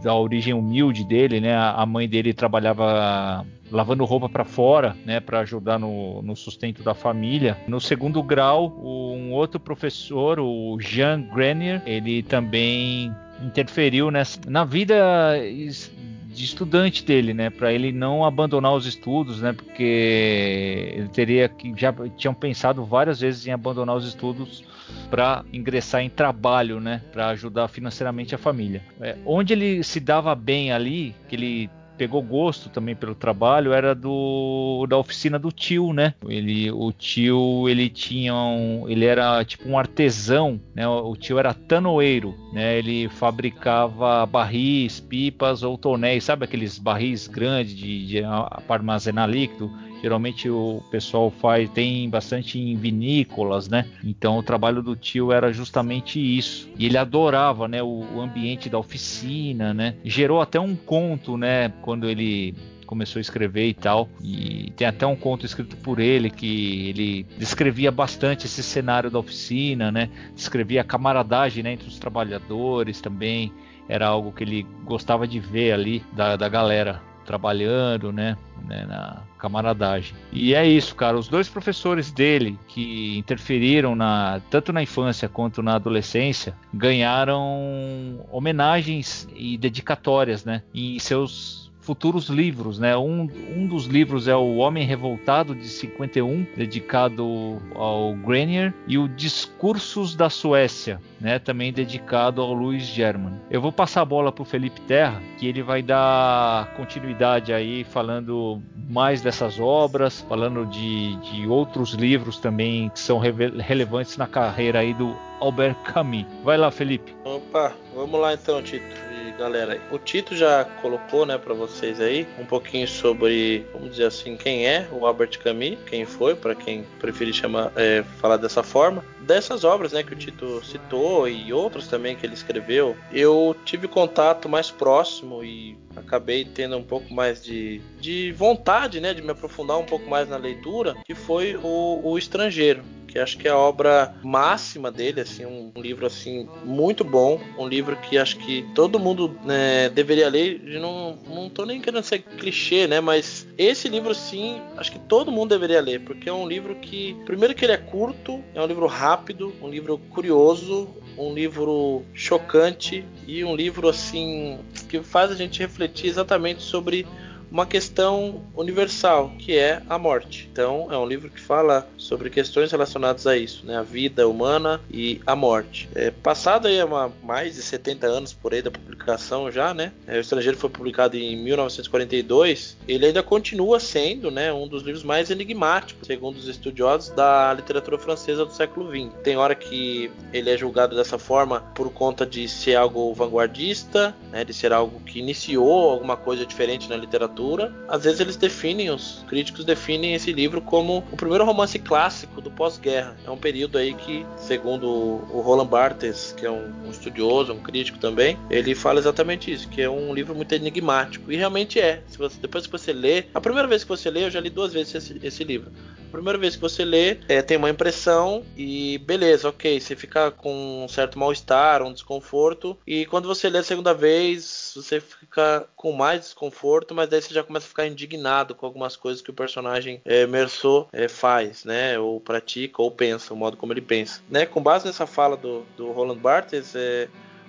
da origem humilde dele, né? A mãe dele trabalhava lavando roupa para fora, né, para ajudar no, no, sustento da família. No segundo grau, um outro professor, o Jean Grenier, ele também interferiu nessa, na vida de estudante dele, né, para ele não abandonar os estudos, né, porque ele teria que já tinham pensado várias vezes em abandonar os estudos para ingressar em trabalho, né, para ajudar financeiramente a família. É, onde ele se dava bem ali, que ele pegou gosto também pelo trabalho era do da oficina do tio, né? Ele, o tio, ele tinha um, ele era tipo um artesão, né? O tio era tanoeiro, né? Ele fabricava barris, pipas ou tonéis, sabe aqueles barris grandes de, de armazenar líquido? Geralmente o pessoal faz tem bastante em vinícolas, né? Então o trabalho do tio era justamente isso. E ele adorava, né, o, o ambiente da oficina, né? Gerou até um conto, né, quando ele começou a escrever e tal. E tem até um conto escrito por ele que ele descrevia bastante esse cenário da oficina, né? Descrevia a camaradagem né, entre os trabalhadores também. Era algo que ele gostava de ver ali da, da galera trabalhando, né, né, na camaradagem. E é isso, cara. Os dois professores dele que interferiram na tanto na infância quanto na adolescência ganharam homenagens e dedicatórias, né, em seus futuros livros, né? Um, um dos livros é o Homem Revoltado de 51, dedicado ao Grenier, e o Discursos da Suécia, né? Também dedicado ao Louis German. Eu vou passar a bola para o Felipe Terra, que ele vai dar continuidade aí falando mais dessas obras, falando de, de outros livros também que são relevantes na carreira aí do Albert Camus. Vai lá, Felipe. Opa, vamos lá então, Tito galera. O Tito já colocou, né, para vocês aí um pouquinho sobre, vamos dizer assim, quem é o Albert Camus, quem foi, para quem preferir chamar, é, falar dessa forma. Dessas obras, né, que o Tito citou e outras também que ele escreveu, eu tive contato mais próximo e acabei tendo um pouco mais de, de vontade, né, de me aprofundar um pouco mais na leitura, que foi o, o Estrangeiro que acho que é a obra máxima dele, assim, um, um livro assim muito bom, um livro que acho que todo mundo né, deveria ler. Não, não tô nem querendo ser clichê, né? Mas esse livro sim, acho que todo mundo deveria ler, porque é um livro que, primeiro que ele é curto, é um livro rápido, um livro curioso, um livro chocante e um livro assim que faz a gente refletir exatamente sobre uma questão universal, que é a morte. Então, é um livro que fala sobre questões relacionadas a isso, né? A vida humana e a morte. É, passado aí uma, mais de 70 anos por aí da publicação já, né? É, o Estrangeiro foi publicado em 1942. Ele ainda continua sendo, né, um dos livros mais enigmáticos, segundo os estudiosos da literatura francesa do século XX. Tem hora que ele é julgado dessa forma por conta de ser algo vanguardista, né, de ser algo que iniciou alguma coisa diferente na literatura literatura, às vezes eles definem, os críticos definem esse livro como o primeiro romance clássico do pós-guerra. É um período aí que, segundo o Roland Barthes, que é um, um estudioso, um crítico também, ele fala exatamente isso, que é um livro muito enigmático. E realmente é. Se você, depois que você lê, a primeira vez que você lê, eu já li duas vezes esse, esse livro. Primeira vez que você lê, é, tem uma impressão e beleza, ok, você fica com um certo mal-estar, um desconforto. E quando você lê a segunda vez, você fica com mais desconforto, mas daí você já começa a ficar indignado com algumas coisas que o personagem é, Merceau é, faz, né? Ou pratica, ou pensa, o modo como ele pensa. Né? Com base nessa fala do, do Roland Barthes, é,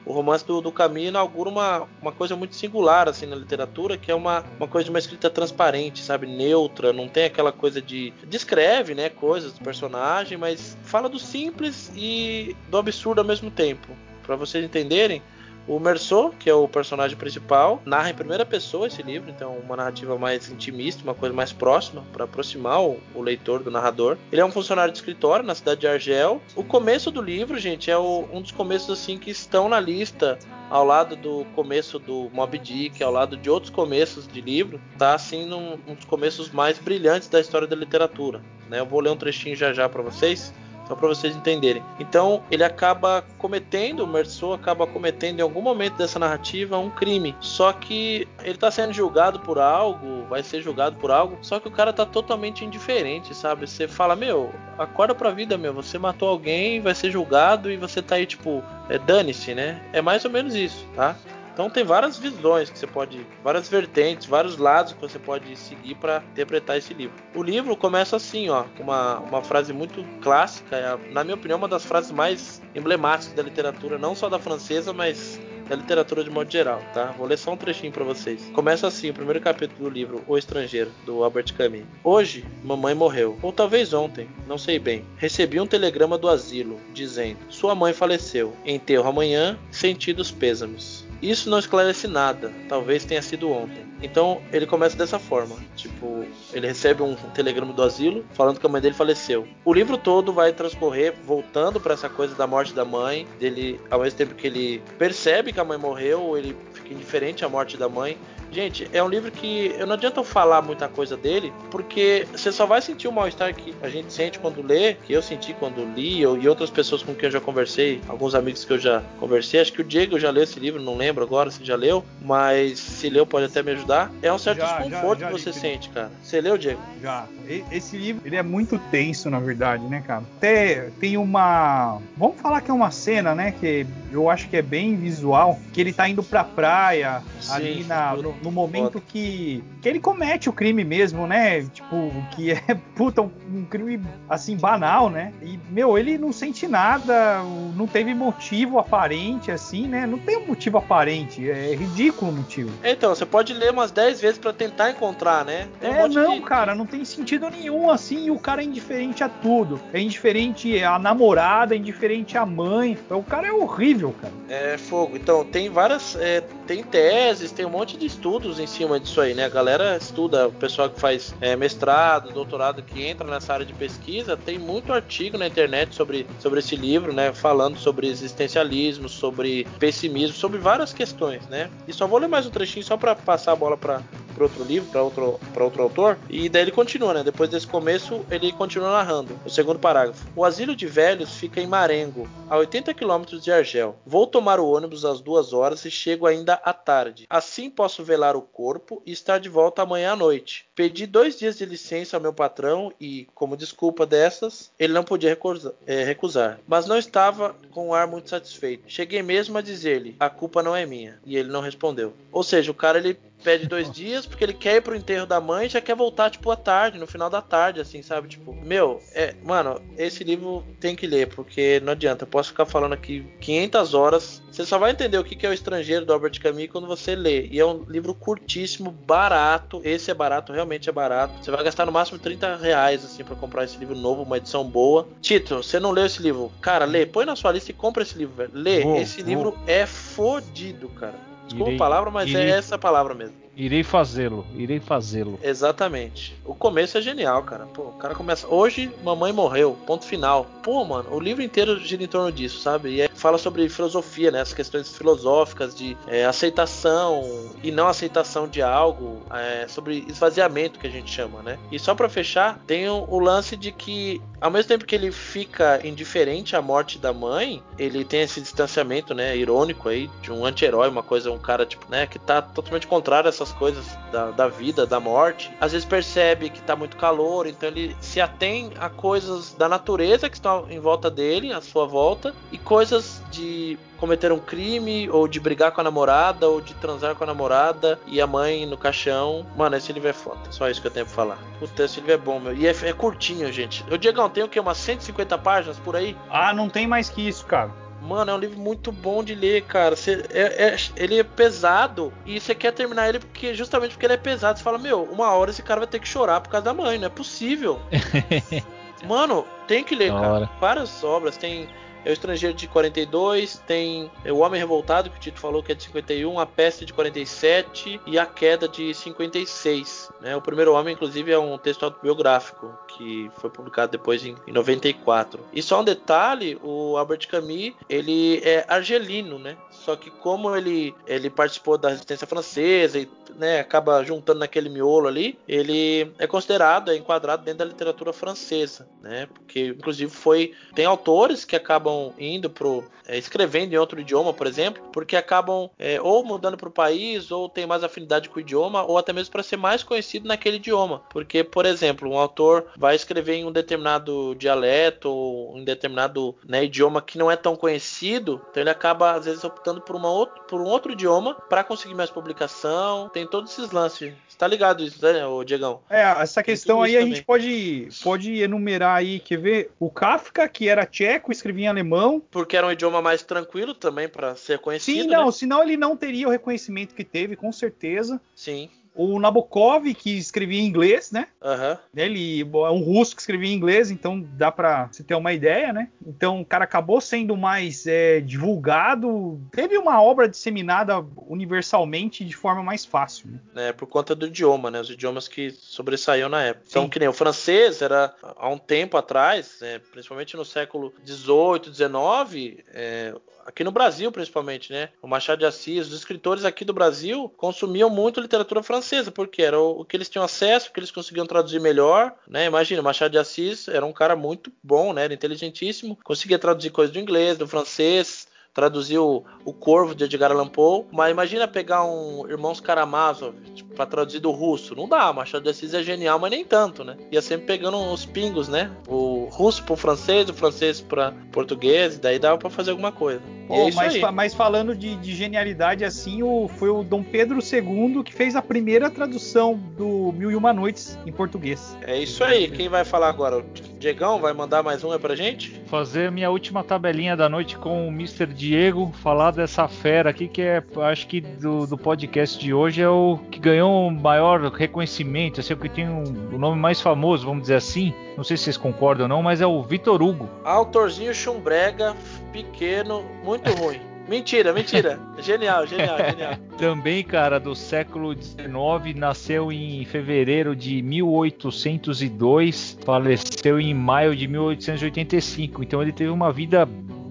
o romance do, do Camus inaugura uma, uma coisa muito singular assim na literatura, que é uma, uma coisa de uma escrita transparente, sabe, neutra, não tem aquela coisa de descreve, né, coisas do personagem, mas fala do simples e do absurdo ao mesmo tempo. Para vocês entenderem, o Merceau, que é o personagem principal, narra em primeira pessoa esse livro, então uma narrativa mais intimista, uma coisa mais próxima para aproximar o, o, leitor do narrador. Ele é um funcionário de escritório na cidade de Argel. O começo do livro, gente, é o, um dos começos assim que estão na lista ao lado do começo do Moby Dick, ao lado de outros começos de livro, tá assim num, um dos começos mais brilhantes da história da literatura. Né? Eu vou ler um trechinho já já para vocês. Só para vocês entenderem. Então, ele acaba cometendo, o Merceau acaba cometendo em algum momento dessa narrativa um crime. Só que ele tá sendo julgado por algo, vai ser julgado por algo, só que o cara tá totalmente indiferente, sabe? Você fala, meu, acorda pra vida, meu, você matou alguém, vai ser julgado e você tá aí, tipo, é, dane-se, né? É mais ou menos isso, tá? Então tem várias visões que você pode, várias vertentes, vários lados que você pode seguir para interpretar esse livro. O livro começa assim, ó, com uma, uma frase muito clássica, é, na minha opinião, uma das frases mais emblemáticas da literatura, não só da francesa, mas da literatura de modo geral, tá? Vou ler só um trechinho para vocês. Começa assim, o primeiro capítulo do livro O Estrangeiro, do Albert Camus. Hoje, mamãe morreu, ou talvez ontem, não sei bem. Recebi um telegrama do asilo dizendo: Sua mãe faleceu. Enterro amanhã, sentidos pêsames. Isso não esclarece nada. Talvez tenha sido ontem. Então ele começa dessa forma. Tipo, ele recebe um telegrama do asilo falando que a mãe dele faleceu. O livro todo vai transcorrer voltando para essa coisa da morte da mãe. Dele, ao mesmo tempo que ele percebe que a mãe morreu, ele fica indiferente à morte da mãe. Gente, é um livro que eu não adianta eu falar muita coisa dele, porque você só vai sentir o mal-estar que a gente sente quando lê, que eu senti quando li, eu, e outras pessoas com quem eu já conversei, alguns amigos que eu já conversei. Acho que o Diego já leu esse livro, não lembro agora se já leu, mas se leu pode até me ajudar. É um certo já, desconforto já, já que você li, sente, cara. Você leu, Diego? Já. Esse livro, ele é muito tenso, na verdade, né, cara? Até tem uma. Vamos falar que é uma cena, né? Que eu acho que é bem visual, que ele tá indo pra praia, Sim, ali na, no, no momento que, que ele comete o crime mesmo, né? Tipo, que é, puta, um, um, crime, assim, banal, né? E, meu, ele não sente nada, não teve motivo aparente, assim, né? Não tem um motivo aparente, é ridículo o motivo. Então, você pode ler umas 10 vezes para tentar encontrar, né? Tem é, um não, de... cara, não tem sentido nenhum, assim, e o cara é indiferente a tudo. É indiferente à namorada, é indiferente à mãe. O cara é horrível, cara. É fogo. Então, tem várias é, tem teses, tem um monte de estudos em cima disso aí, né? A galera estuda, o pessoal que faz é, mestrado, doutorado, que entra nessa área de pesquisa, tem muito artigo na internet sobre, sobre esse livro, né? Falando sobre existencialismo, sobre pessimismo, sobre várias questões, né? E só vou ler mais um trechinho só para passar a bola para para outro livro, para outro, outro autor, e daí ele continua, né? Depois desse começo, ele continua narrando. O segundo parágrafo. O asilo de velhos fica em Marengo, a 80 quilômetros de Argel. Vou tomar o ônibus às duas horas e chego ainda à tarde. Assim posso velar o corpo e estar de volta amanhã à noite. Pedi dois dias de licença ao meu patrão e, como desculpa dessas, ele não podia recusar, é, recusar. Mas não estava com um ar muito satisfeito. Cheguei mesmo a dizer-lhe: a culpa não é minha. E ele não respondeu. Ou seja, o cara ele pede dois dias porque ele quer ir pro enterro da mãe e já quer voltar, tipo, à tarde, no final da tarde, assim, sabe? Tipo, meu, é, mano, esse livro tem que ler, porque não adianta, eu posso ficar falando aqui 500 horas. Você só vai entender o que é o estrangeiro do Albert Camus quando você lê. E é um livro curtíssimo, barato. Esse é barato, realmente é barato. Você vai gastar no máximo 30 reais, assim, pra comprar esse livro novo, uma edição boa. Tito, você não leu esse livro? Cara, lê, põe na sua lista e compra esse livro, velho. Lê, esse livro é fodido, cara. Desculpa a palavra, mas é essa palavra mesmo. Irei fazê-lo, irei fazê-lo. Exatamente. O começo é genial, cara. Pô, o cara começa. Hoje, mamãe morreu, ponto final. Pô, mano, o livro inteiro gira em torno disso, sabe? E é, fala sobre filosofia, né? As questões filosóficas de é, aceitação e não aceitação de algo, é, sobre esvaziamento que a gente chama, né? E só para fechar, tem o, o lance de que, ao mesmo tempo que ele fica indiferente à morte da mãe, ele tem esse distanciamento, né? Irônico aí, de um anti-herói, uma coisa, um cara, tipo, né? Que tá totalmente contrário a essas essas coisas da, da vida, da morte. Às vezes percebe que tá muito calor, então ele se atém a coisas da natureza que estão em volta dele, à sua volta, e coisas de cometer um crime, ou de brigar com a namorada, ou de transar com a namorada, e a mãe no caixão. Mano, esse livro é foda. Só isso que eu tenho pra falar. Puta, esse livro é bom, meu. E é, é curtinho, gente. O Diegão, tem o que? Umas 150 páginas por aí? Ah, não tem mais que isso, cara. Mano, é um livro muito bom de ler, cara. Você, é, é, ele é pesado e você quer terminar ele porque justamente porque ele é pesado. Você fala, meu, uma hora esse cara vai ter que chorar por causa da mãe, não é possível. Mano, tem que ler, cara. Várias obras. Tem é o Estrangeiro de 42, tem O Homem Revoltado, que o Tito falou que é de 51, A Peste de 47 e A Queda de 56. Né? O Primeiro Homem, inclusive, é um texto autobiográfico que foi publicado depois em, em 94. E só um detalhe, o Albert Camus, ele é argelino, né? Só que como ele, ele participou da resistência francesa e né, acaba juntando naquele miolo ali, ele é considerado, é enquadrado dentro da literatura francesa, né? Porque inclusive foi tem autores que acabam indo pro é, escrevendo em outro idioma, por exemplo, porque acabam é, ou mudando para o país ou tem mais afinidade com o idioma ou até mesmo para ser mais conhecido naquele idioma. Porque, por exemplo, um autor vai escrever em um determinado dialeto ou em determinado né, idioma que não é tão conhecido, então ele acaba às vezes optando por, uma outro, por um outro idioma para conseguir mais publicação. Tem todos esses lances. Está ligado isso, né, Diegão? É, essa questão aí a gente pode, pode enumerar aí, quer ver? O Kafka, que era tcheco, escrevia em alemão. Porque era um idioma mais tranquilo também para ser conhecido. Sim, não, né? senão ele não teria o reconhecimento que teve, com certeza. Sim. O Nabokov, que escrevia em inglês, né? Uhum. Ele é um russo que escrevia em inglês, então dá pra você ter uma ideia, né? Então o cara acabou sendo mais é, divulgado. Teve uma obra disseminada universalmente de forma mais fácil. Né? É, por conta do idioma, né? Os idiomas que sobressaíam na época. Então, Sim. Então, que nem o francês era há um tempo atrás, é, principalmente no século 18, 19, é, aqui no Brasil principalmente, né? O Machado de Assis, os escritores aqui do Brasil consumiam muito literatura francesa, porque era o, que eles tinham acesso, que eles conseguiam traduzir melhor, né? Imagina, Machado de Assis era um cara muito bom, né? Era inteligentíssimo, conseguia traduzir coisas do inglês, do francês, traduziu o Corvo de Edgar Allan Poe, mas imagina pegar um Irmãos Karamazov tipo, para traduzir do russo. Não dá, Machado de Assis é genial, mas nem tanto, né? Ia sempre pegando os pingos, né? O russo pro francês, o francês para português, e daí dava para fazer alguma coisa. Oh, é mas, mas, falando de, de, genialidade assim, o, foi o Dom Pedro II que fez a primeira tradução do Mil e Uma Noites em português. É isso aí. Quem vai falar agora? O Diegão vai mandar mais uma pra gente? Fazer minha última tabelinha da noite com o Mr. Diego, falar dessa fera aqui que é, acho que do, do podcast de hoje é o que ganhou o maior reconhecimento, assim, o que tem um, o nome mais famoso, vamos dizer assim. Não sei se vocês concordam ou não, mas é o Vitor Hugo. Autorzinho chumbrega, pequeno, muito ruim. Mentira, mentira. Genial, genial, genial. Também, cara, do século XIX, nasceu em fevereiro de 1802, faleceu em maio de 1885. Então ele teve uma vida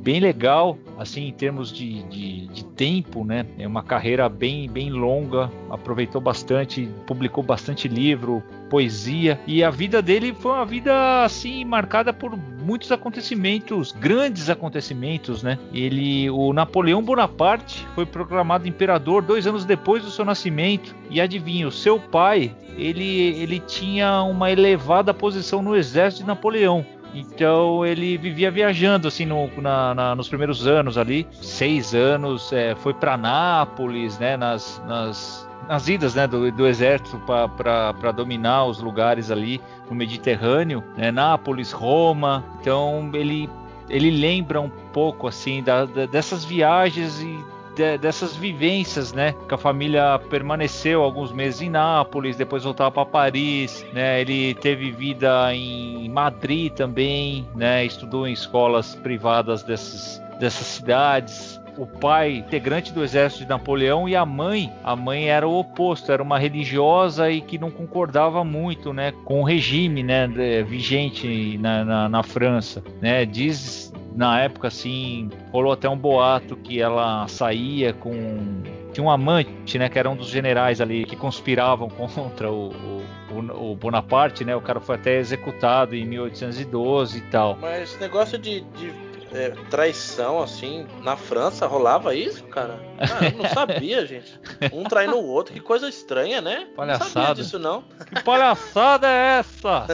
bem legal, assim, em termos de, de, de, tempo, né? É uma carreira bem, bem longa, aproveitou bastante, publicou bastante livro, poesia, e a vida dele foi uma vida, assim, marcada por muitos acontecimentos, grandes acontecimentos, né? Ele, o Napoleão Bonaparte foi proclamado imperador dois anos depois do seu nascimento, e adivinha, o seu pai, ele, ele tinha uma elevada posição no exército de Napoleão. Então ele vivia viajando assim no, na, na, nos primeiros anos ali, seis anos, é, foi para Nápoles, né, nas, nas, nas idas né, do, do exército para dominar os lugares ali no Mediterrâneo, né, Nápoles, Roma. Então ele ele lembra um pouco assim da, da, dessas viagens e de, dessas vivências, né? Que a família permaneceu alguns meses em Nápoles, depois voltava para Paris, né? Ele teve vida em Madrid também, né? Estudou em escolas privadas dessas, dessas cidades o pai integrante do exército de Napoleão e a mãe, a mãe era o oposto, era uma religiosa e que não concordava muito, né, com o regime, né, vigente na, na, na França, né, diz na época, assim, rolou até um boato que ela saía com. Tinha um amante, né? Que era um dos generais ali que conspiravam contra o, o, o Bonaparte, né? O cara foi até executado em 1812 e tal. Mas esse negócio de, de é, traição, assim, na França rolava isso, cara? Ah, eu não sabia, gente. Um traindo o outro, que coisa estranha, né? Palhaçada. Não sabia disso, não. Que palhaçada é essa?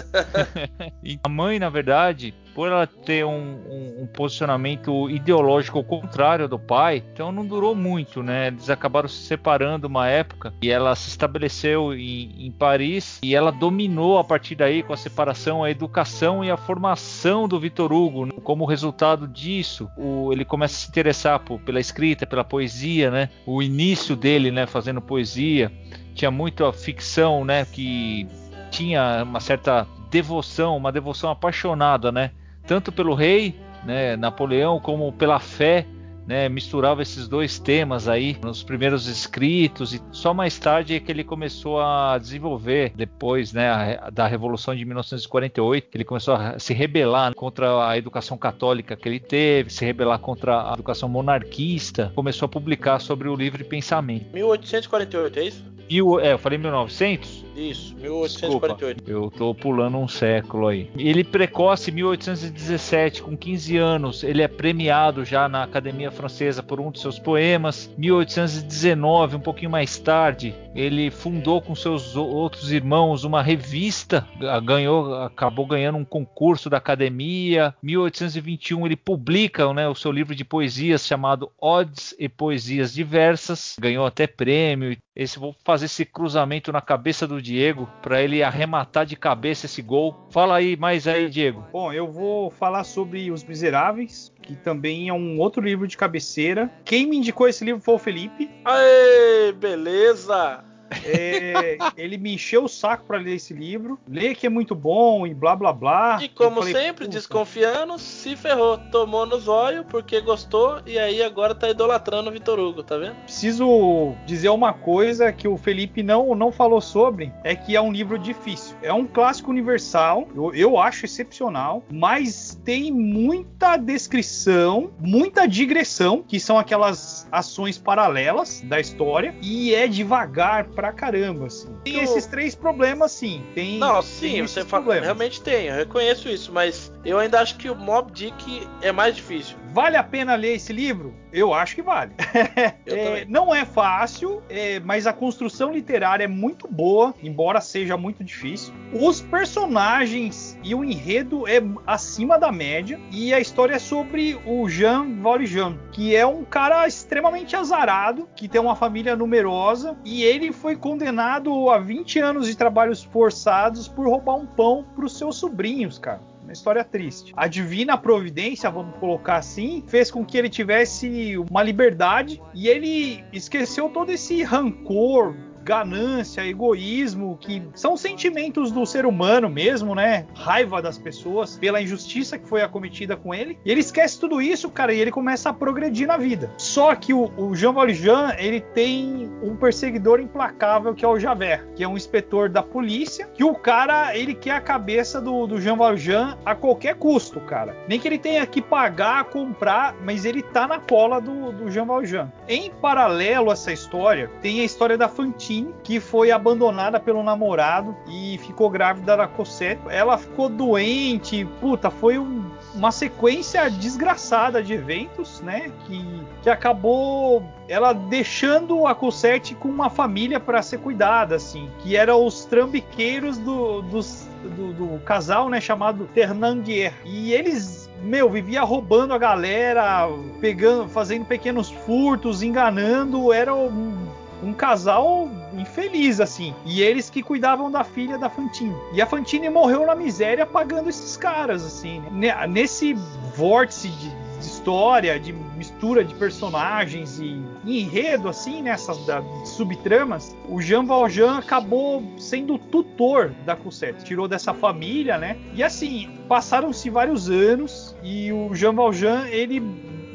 e a mãe, na verdade, por ela ter um, um, um, posicionamento ideológico contrário do pai, então não durou muito, né? Eles acabaram se separando uma época e ela se estabeleceu em, em Paris e ela dominou a partir daí com a separação a educação e a formação do Vitor Hugo. Como resultado disso, o, ele começa a se interessar por, pela escrita, pela poesia, né? O início dele, né, fazendo poesia, tinha muito a ficção, né, que tinha uma certa devoção, uma devoção apaixonada, né? Tanto pelo rei, né, Napoleão, como pela fé, né, misturava esses dois temas aí nos primeiros escritos e só mais tarde é que ele começou a desenvolver depois, né, a, da revolução de 1948, que ele começou a se rebelar contra a educação católica que ele teve, se rebelar contra a educação monarquista, começou a publicar sobre o livre pensamento. 1848, é isso? Mil, é, eu falei 1900? Isso, 1848. Desculpa, eu tô pulando um século aí. Ele precoce, 1817, com 15 anos, ele é premiado já na Academia Francesa por um de seus poemas. 1819, um pouquinho mais tarde, ele fundou com seus outros irmãos uma revista, ganhou, acabou ganhando um concurso da Academia. 1821 ele publica né, o seu livro de poesias chamado Odes e Poesias Diversas, ganhou até prêmio. Esse vou fazer esse cruzamento na cabeça do Diego para ele arrematar de cabeça esse gol. Fala aí mais aí, Diego. Bom, eu vou falar sobre Os Miseráveis, que também é um outro livro de cabeceira. Quem me indicou esse livro foi o Felipe. Aê, beleza! É, ele me encheu o saco para ler esse livro. Lê que é muito bom e blá blá blá. E como falei, sempre, Puta. desconfiando, se ferrou. Tomou no zóio porque gostou e aí agora tá idolatrando o Vitor Hugo, tá vendo? Preciso dizer uma coisa que o Felipe não, não falou sobre: é que é um livro difícil. É um clássico universal, eu, eu acho excepcional, mas tem muita descrição, muita digressão, que são aquelas ações paralelas da história, e é devagar pra caramba, assim. Tem eu... esses três problemas, sim. Tem, Não, sim, tem você fala, realmente tem, eu reconheço isso, mas eu ainda acho que o Mob Dick é mais difícil. Vale a pena ler esse livro? Eu acho que vale. é, não é fácil, é, mas a construção literária é muito boa, embora seja muito difícil. Os personagens e o enredo é acima da média. E a história é sobre o Jean Valjean, que é um cara extremamente azarado, que tem uma família numerosa, e ele foi condenado a 20 anos de trabalhos forçados por roubar um pão para os seus sobrinhos, cara uma história triste. A divina providência, vamos colocar assim, fez com que ele tivesse uma liberdade e ele esqueceu todo esse rancor ganância, egoísmo, que são sentimentos do ser humano mesmo, né? Raiva das pessoas pela injustiça que foi acometida com ele. E ele esquece tudo isso, cara, e ele começa a progredir na vida. Só que o, o Jean Valjean, ele tem um perseguidor implacável que é o Javert, que é um inspetor da polícia, que o cara, ele quer a cabeça do, do Jean Valjean a qualquer custo, cara. Nem que ele tenha que pagar, comprar, mas ele tá na cola do, do Jean Valjean. Em paralelo a essa história, tem a história da Fantine, que foi abandonada pelo namorado e ficou grávida da Cosette. Ela ficou doente, puta, foi um, uma sequência desgraçada de eventos, né? Que, que acabou ela deixando a Cosette com uma família para ser cuidada, assim, que eram os trambiqueiros do, dos, do, do casal, né? Chamado Ternandier. E eles meu, vivia roubando a galera, pegando, fazendo pequenos furtos, enganando, era um, um, casal infeliz assim. E eles que cuidavam da filha da Fantine. E a Fantine morreu na miséria pagando esses caras assim. Né? Nesse vórtice de, história, de mistura de personagens e enredo assim nessas subtramas, o Jean Valjean acabou sendo o tutor da Cosette, tirou dessa família, né? E assim, passaram-se vários anos e o Jean Valjean, ele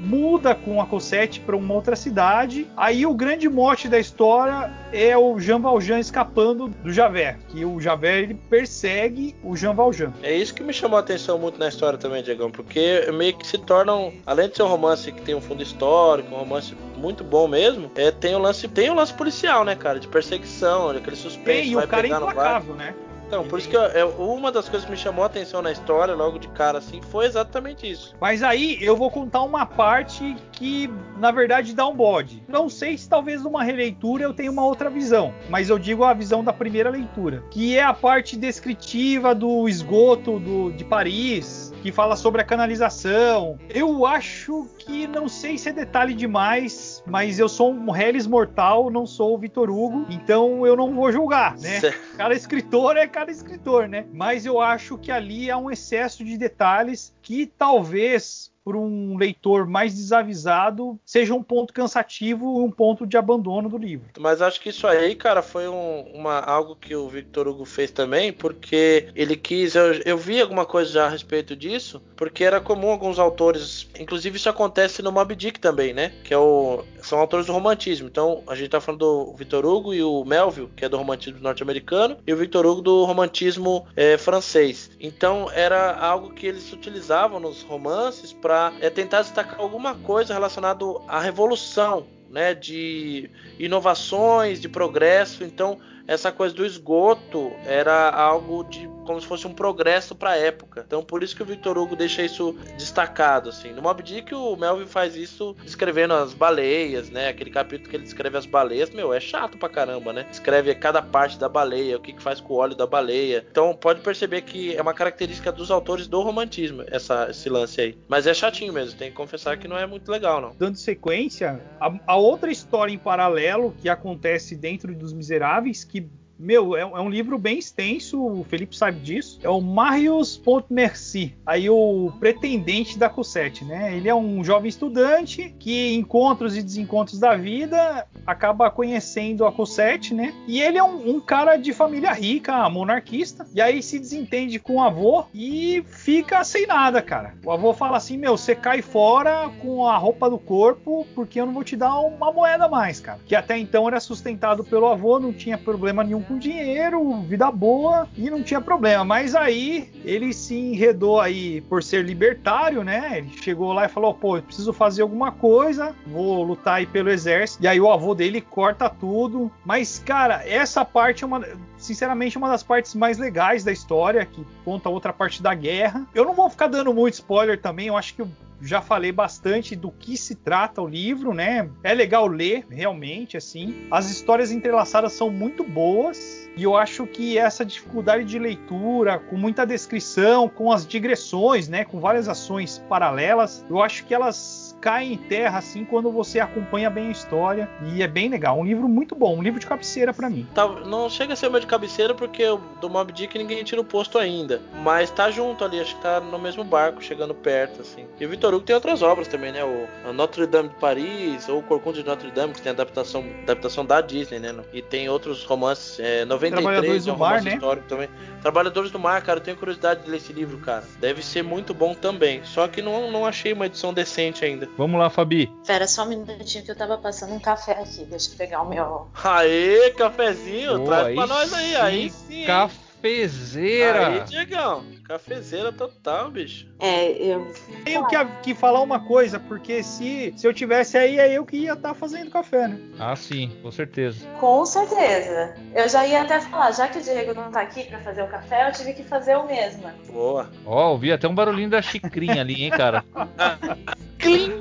muda com a Cosette para uma outra cidade. Aí o grande mote da história é o Jean Valjean escapando do Javert, que o Javert ele persegue o Jean Valjean. É isso que me chamou a atenção muito na história também, Diegão, porque meio que se tornam, além de ser um romance que tem um fundo histórico, um romance muito bom mesmo, é, tem o lance, tem o lance policial, né, cara, de perseguição, aquele suspense. Tem, e o cara é implacável, né? Então, por isso que eu, eu, uma das coisas que me chamou a atenção na história, logo de cara, assim, foi exatamente isso. Mas aí eu vou contar uma parte que, na verdade, dá um bode. Não sei se talvez numa releitura eu tenha uma outra visão, mas eu digo a visão da primeira leitura, que é a parte descritiva do esgoto do, de Paris, que fala sobre a canalização. Eu acho que não sei se é detalhe demais, mas eu sou um Hellis mortal, não sou o Vitor Hugo, então eu não vou julgar, né? Cada escritor é cada escritor, né? Mas eu acho que ali há um excesso de detalhes que talvez por um leitor mais desavisado seja um ponto cansativo um ponto de abandono do livro. Mas acho que isso aí, cara, foi um, uma, algo que o Victor Hugo fez também, porque ele quis. Eu, eu vi alguma coisa já a respeito disso, porque era comum alguns autores, inclusive isso acontece no Moby Dick também, né? Que é o, são autores do romantismo. Então a gente tá falando do Victor Hugo e o Melville, que é do romantismo norte-americano, e o Victor Hugo do romantismo é, francês. Então era algo que eles utilizavam nos romances para é tentar destacar alguma coisa relacionada à revolução, né, de inovações, de progresso. Então, essa coisa do esgoto era algo de como se fosse um progresso para a época. Então por isso que o Victor Hugo deixa isso destacado assim. No Mob Dick o Melvin faz isso descrevendo as baleias, né? Aquele capítulo que ele descreve as baleias, meu, é chato pra caramba, né? Escreve cada parte da baleia, o que, que faz com o óleo da baleia. Então pode perceber que é uma característica dos autores do romantismo essa, esse lance aí. Mas é chatinho mesmo, tem que confessar que não é muito legal não. Dando sequência, a, a outra história em paralelo que acontece dentro dos Miseráveis que meu, é, é, um livro bem extenso, o Felipe sabe disso. É o Marius Pontmercy, aí o pretendente da Cosette, né? Ele é um jovem estudante que, encontros e desencontros da vida, acaba conhecendo a Cosette, né? E ele é um, um cara de família rica, monarquista, e aí se desentende com o avô e fica sem nada, cara. O avô fala assim: Meu, você cai fora com a roupa do corpo, porque eu não vou te dar uma moeda mais, cara. Que até então era sustentado pelo avô, não tinha problema nenhum com dinheiro, vida boa e não tinha problema. Mas aí ele se enredou aí por ser libertário, né? Ele chegou lá e falou: pô, eu preciso fazer alguma coisa, vou lutar aí pelo exército. E aí o avô dele corta tudo. Mas, cara, essa parte é uma sinceramente, uma das partes mais legais da história, que conta outra parte da guerra. Eu não vou ficar dando muito spoiler também, eu acho que já falei bastante do que se trata o livro, né? É legal ler, realmente, assim. As histórias entrelaçadas são muito boas. E eu acho que essa dificuldade de leitura, com muita descrição, com as digressões, né, com várias ações paralelas, eu acho que elas cai em terra assim quando você acompanha bem a história e é bem legal. Um livro muito bom, um livro de cabeceira para mim. Tá, não chega a ser meu de cabeceira porque do Mob Dick ninguém tira o posto ainda, mas tá junto ali, acho que tá no mesmo barco, chegando perto assim. E o Vitor Hugo tem outras obras também, né? O Notre Dame de Paris ou o Corcunda de Notre Dame, que tem adaptação, adaptação da Disney, né? E tem outros romances, é, 93 Trabalhadores do Mar, né? histórico também. Trabalhadores do Mar, cara, eu tenho curiosidade de ler esse livro, cara. Deve ser muito bom também. Só que não, não achei uma edição decente ainda. Vamos lá, Fabi. Pera só um minutinho que eu tava passando um café aqui. Deixa eu pegar o meu. Aê, cafezinho, Pô, traz pra nós aí, sim, aí sim. Cafezeira. Aí, Diegão, cafezeira total, bicho. É, eu. Tenho que, que falar uma coisa, porque se, se eu tivesse aí, é eu que ia estar fazendo café, né? Ah, sim, com certeza. Com certeza. Eu já ia até falar, já que o Diego não tá aqui pra fazer o café, eu tive que fazer o mesmo. Boa. Ó, ouvi até um barulhinho da xicrinha ali, hein, cara.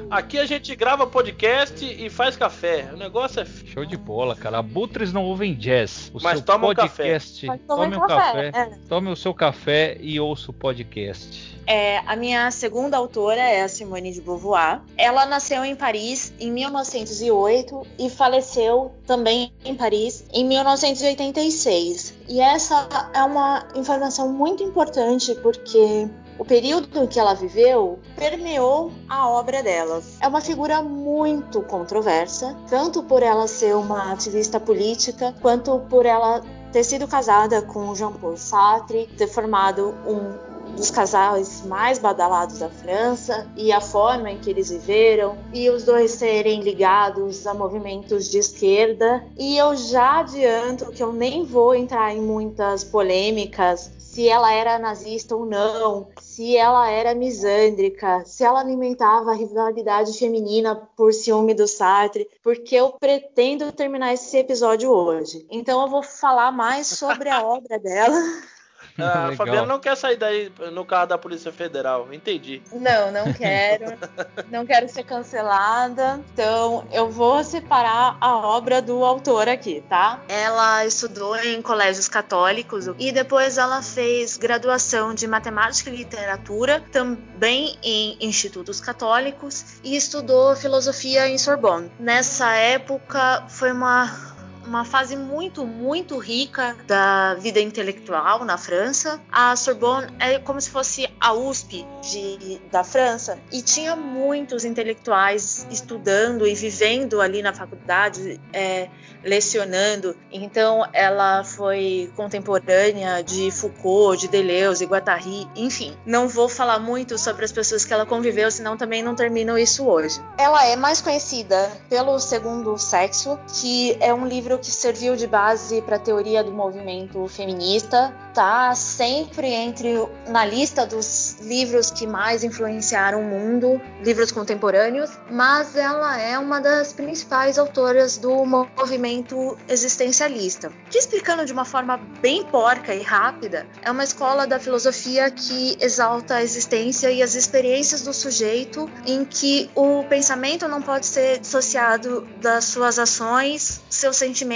Aqui a gente grava podcast e faz café. O negócio é. Show de bola, cara. Abutres não ouvem jazz. O Mas seu toma um podcast. Mas Tome tomem um café. é. Tome o seu café e ouça o podcast. É, a minha segunda autora é a Simone de Beauvoir. Ela nasceu em Paris em 1908 e faleceu também em Paris em 1986. E essa é uma informação muito importante porque o período em que ela viveu permeou a obra dela. É uma figura muito controversa, tanto por ela ser uma ativista política, quanto por ela ter sido casada com Jean-Paul Sartre, ter formado um dos casais mais badalados da França e a forma em que eles viveram e os dois serem ligados a movimentos de esquerda. E eu já adianto que eu nem vou entrar em muitas polêmicas se ela era nazista ou não, se ela era misândrica, se ela alimentava a rivalidade feminina por ciúme do Sartre, porque eu pretendo terminar esse episódio hoje. Então eu vou falar mais sobre a obra dela. Ah, a Legal. Fabiana não quer sair daí no carro da Polícia Federal. Entendi. Não, não quero. não quero ser cancelada. Então, eu vou separar a obra do autor aqui, tá? Ela estudou em colégios católicos e depois ela fez graduação de matemática e literatura, também em institutos católicos, e estudou filosofia em Sorbonne. Nessa época, foi uma uma fase muito, muito rica da vida intelectual na França. A Sorbonne é como se fosse a USP de, da França e tinha muitos intelectuais estudando e vivendo ali na faculdade, é, lecionando. Então, ela foi contemporânea de Foucault, de Deleuze, Guattari, enfim. Não vou falar muito sobre as pessoas que ela conviveu, senão também não termino isso hoje. Ela é mais conhecida pelo Segundo Sexo, que é um livro que serviu de base para a teoria do movimento feminista, tá sempre entre na lista dos livros que mais influenciaram o mundo, livros contemporâneos, mas ela é uma das principais autoras do movimento existencialista. Que explicando de uma forma bem porca e rápida, é uma escola da filosofia que exalta a existência e as experiências do sujeito, em que o pensamento não pode ser dissociado das suas ações, seus sentimentos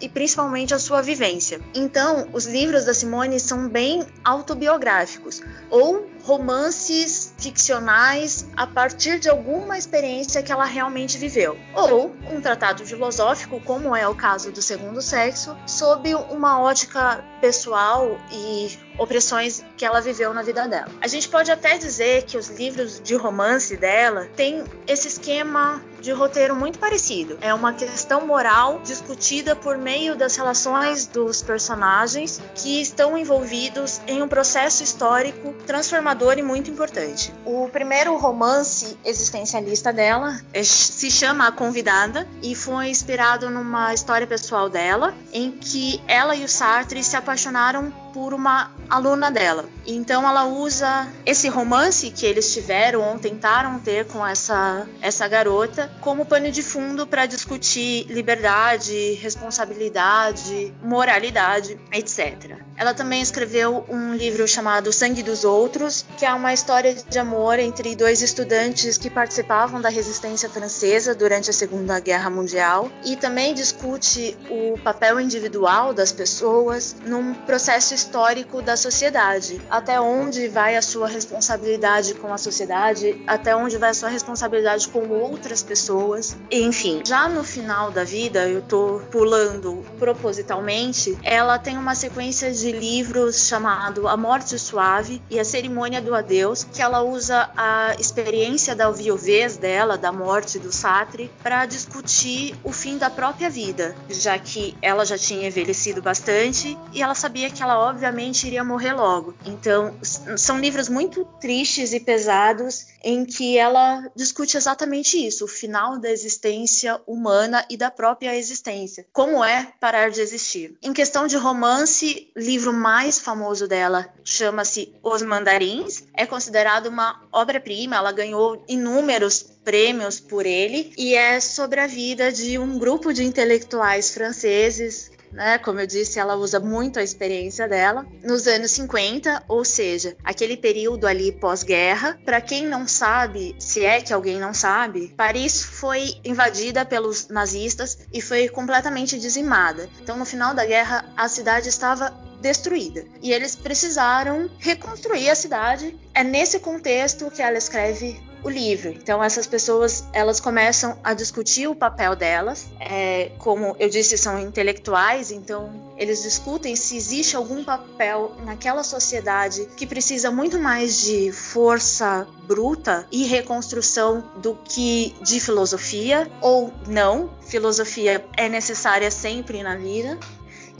e principalmente a sua vivência. Então, os livros da Simone são bem autobiográficos ou romances ficcionais a partir de alguma experiência que ela realmente viveu, ou um tratado filosófico, como é o caso do Segundo Sexo, sob uma ótica pessoal e opressões que ela viveu na vida dela. A gente pode até dizer que os livros de romance dela têm esse esquema de roteiro muito parecido. É uma questão moral discutida por meio das relações dos personagens que estão envolvidos em um processo histórico transformador e muito importante. O primeiro romance existencialista dela é- se chama A Convidada e foi inspirado numa história pessoal dela, em que ela e o Sartre se apaixonaram por uma aluna dela. Então ela usa esse romance que eles tiveram ou tentaram ter com essa, essa garota como pano de fundo para discutir liberdade, responsabilidade, moralidade, etc. Ela também escreveu um livro chamado Sangue dos Outros, que é uma história de amor entre dois estudantes que participavam da resistência francesa durante a Segunda Guerra Mundial e também discute o papel individual das pessoas num processo histórico da sociedade. Até onde vai a sua responsabilidade com a sociedade, até onde vai a sua responsabilidade com outras pessoas. Enfim, já no final da vida, eu tô pulando propositalmente, ela tem uma sequência de livros chamado A Morte Suave e A Cerimônia do Adeus, que ela usa a experiência da viuvez dela, da morte do Sartre, para discutir o fim da própria vida, já que ela já tinha envelhecido bastante e ela sabia que ela obviamente iria morrer logo. Então, são livros muito tristes e pesados em que ela discute exatamente isso, o final da existência humana e da própria existência. Como é parar de existir? Em questão de romance, livro mais famoso dela chama-se Os Mandarins. É considerado uma obra-prima, ela ganhou inúmeros prêmios por ele e é sobre a vida de um grupo de intelectuais franceses né? Como eu disse, ela usa muito a experiência dela nos anos 50, ou seja, aquele período ali pós-guerra. Para quem não sabe, se é que alguém não sabe, Paris foi invadida pelos nazistas e foi completamente dizimada. Então, no final da guerra, a cidade estava destruída. E eles precisaram reconstruir a cidade. É nesse contexto que ela escreve o livro. Então essas pessoas elas começam a discutir o papel delas, é, como eu disse são intelectuais, então eles discutem se existe algum papel naquela sociedade que precisa muito mais de força bruta e reconstrução do que de filosofia ou não. Filosofia é necessária sempre na vida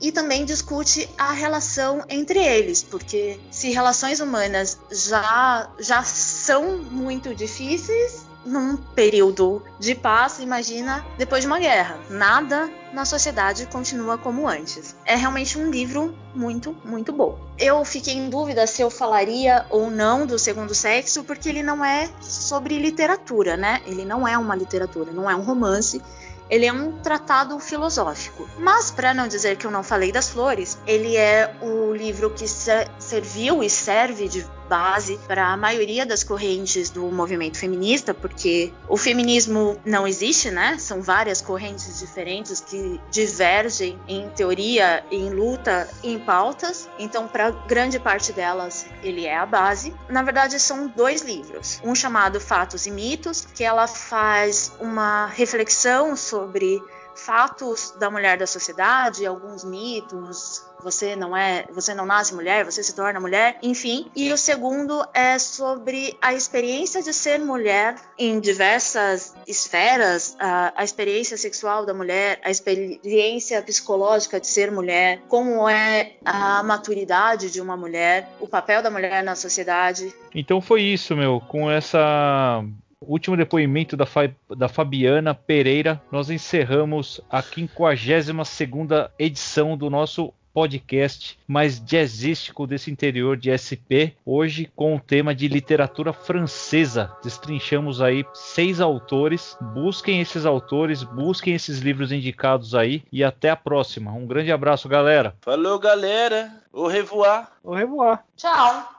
e também discute a relação entre eles, porque se relações humanas já, já são muito difíceis num período de paz, imagina depois de uma guerra. Nada na sociedade continua como antes. É realmente um livro muito, muito bom. Eu fiquei em dúvida se eu falaria ou não do Segundo Sexo, porque ele não é sobre literatura, né? Ele não é uma literatura, não é um romance ele é um tratado filosófico. Mas, para não dizer que eu não falei das flores, ele é o livro que serviu e serve de base para a maioria das correntes do movimento feminista, porque o feminismo não existe, né? São várias correntes diferentes que divergem em teoria, em luta, em pautas. Então, para grande parte delas, ele é a base. Na verdade, são dois livros. Um chamado Fatos e Mitos, que ela faz uma reflexão sobre fatos da mulher da sociedade, alguns mitos, você não é, você não nasce mulher, você se torna mulher, enfim. E o segundo é sobre a experiência de ser mulher em diversas esferas, a, a experiência sexual da mulher, a experiência psicológica de ser mulher, como é a maturidade de uma mulher, o papel da mulher na sociedade. Então foi isso, meu, com essa último depoimento da, Fa da Fabiana Pereira, nós encerramos a 52ª edição do nosso podcast mais jazzístico desse interior de SP, hoje com o tema de literatura francesa. Destrinchamos aí seis autores. Busquem esses autores, busquem esses livros indicados aí e até a próxima. Um grande abraço, galera. Falou, galera. Au revoir. Au revoir. Tchau.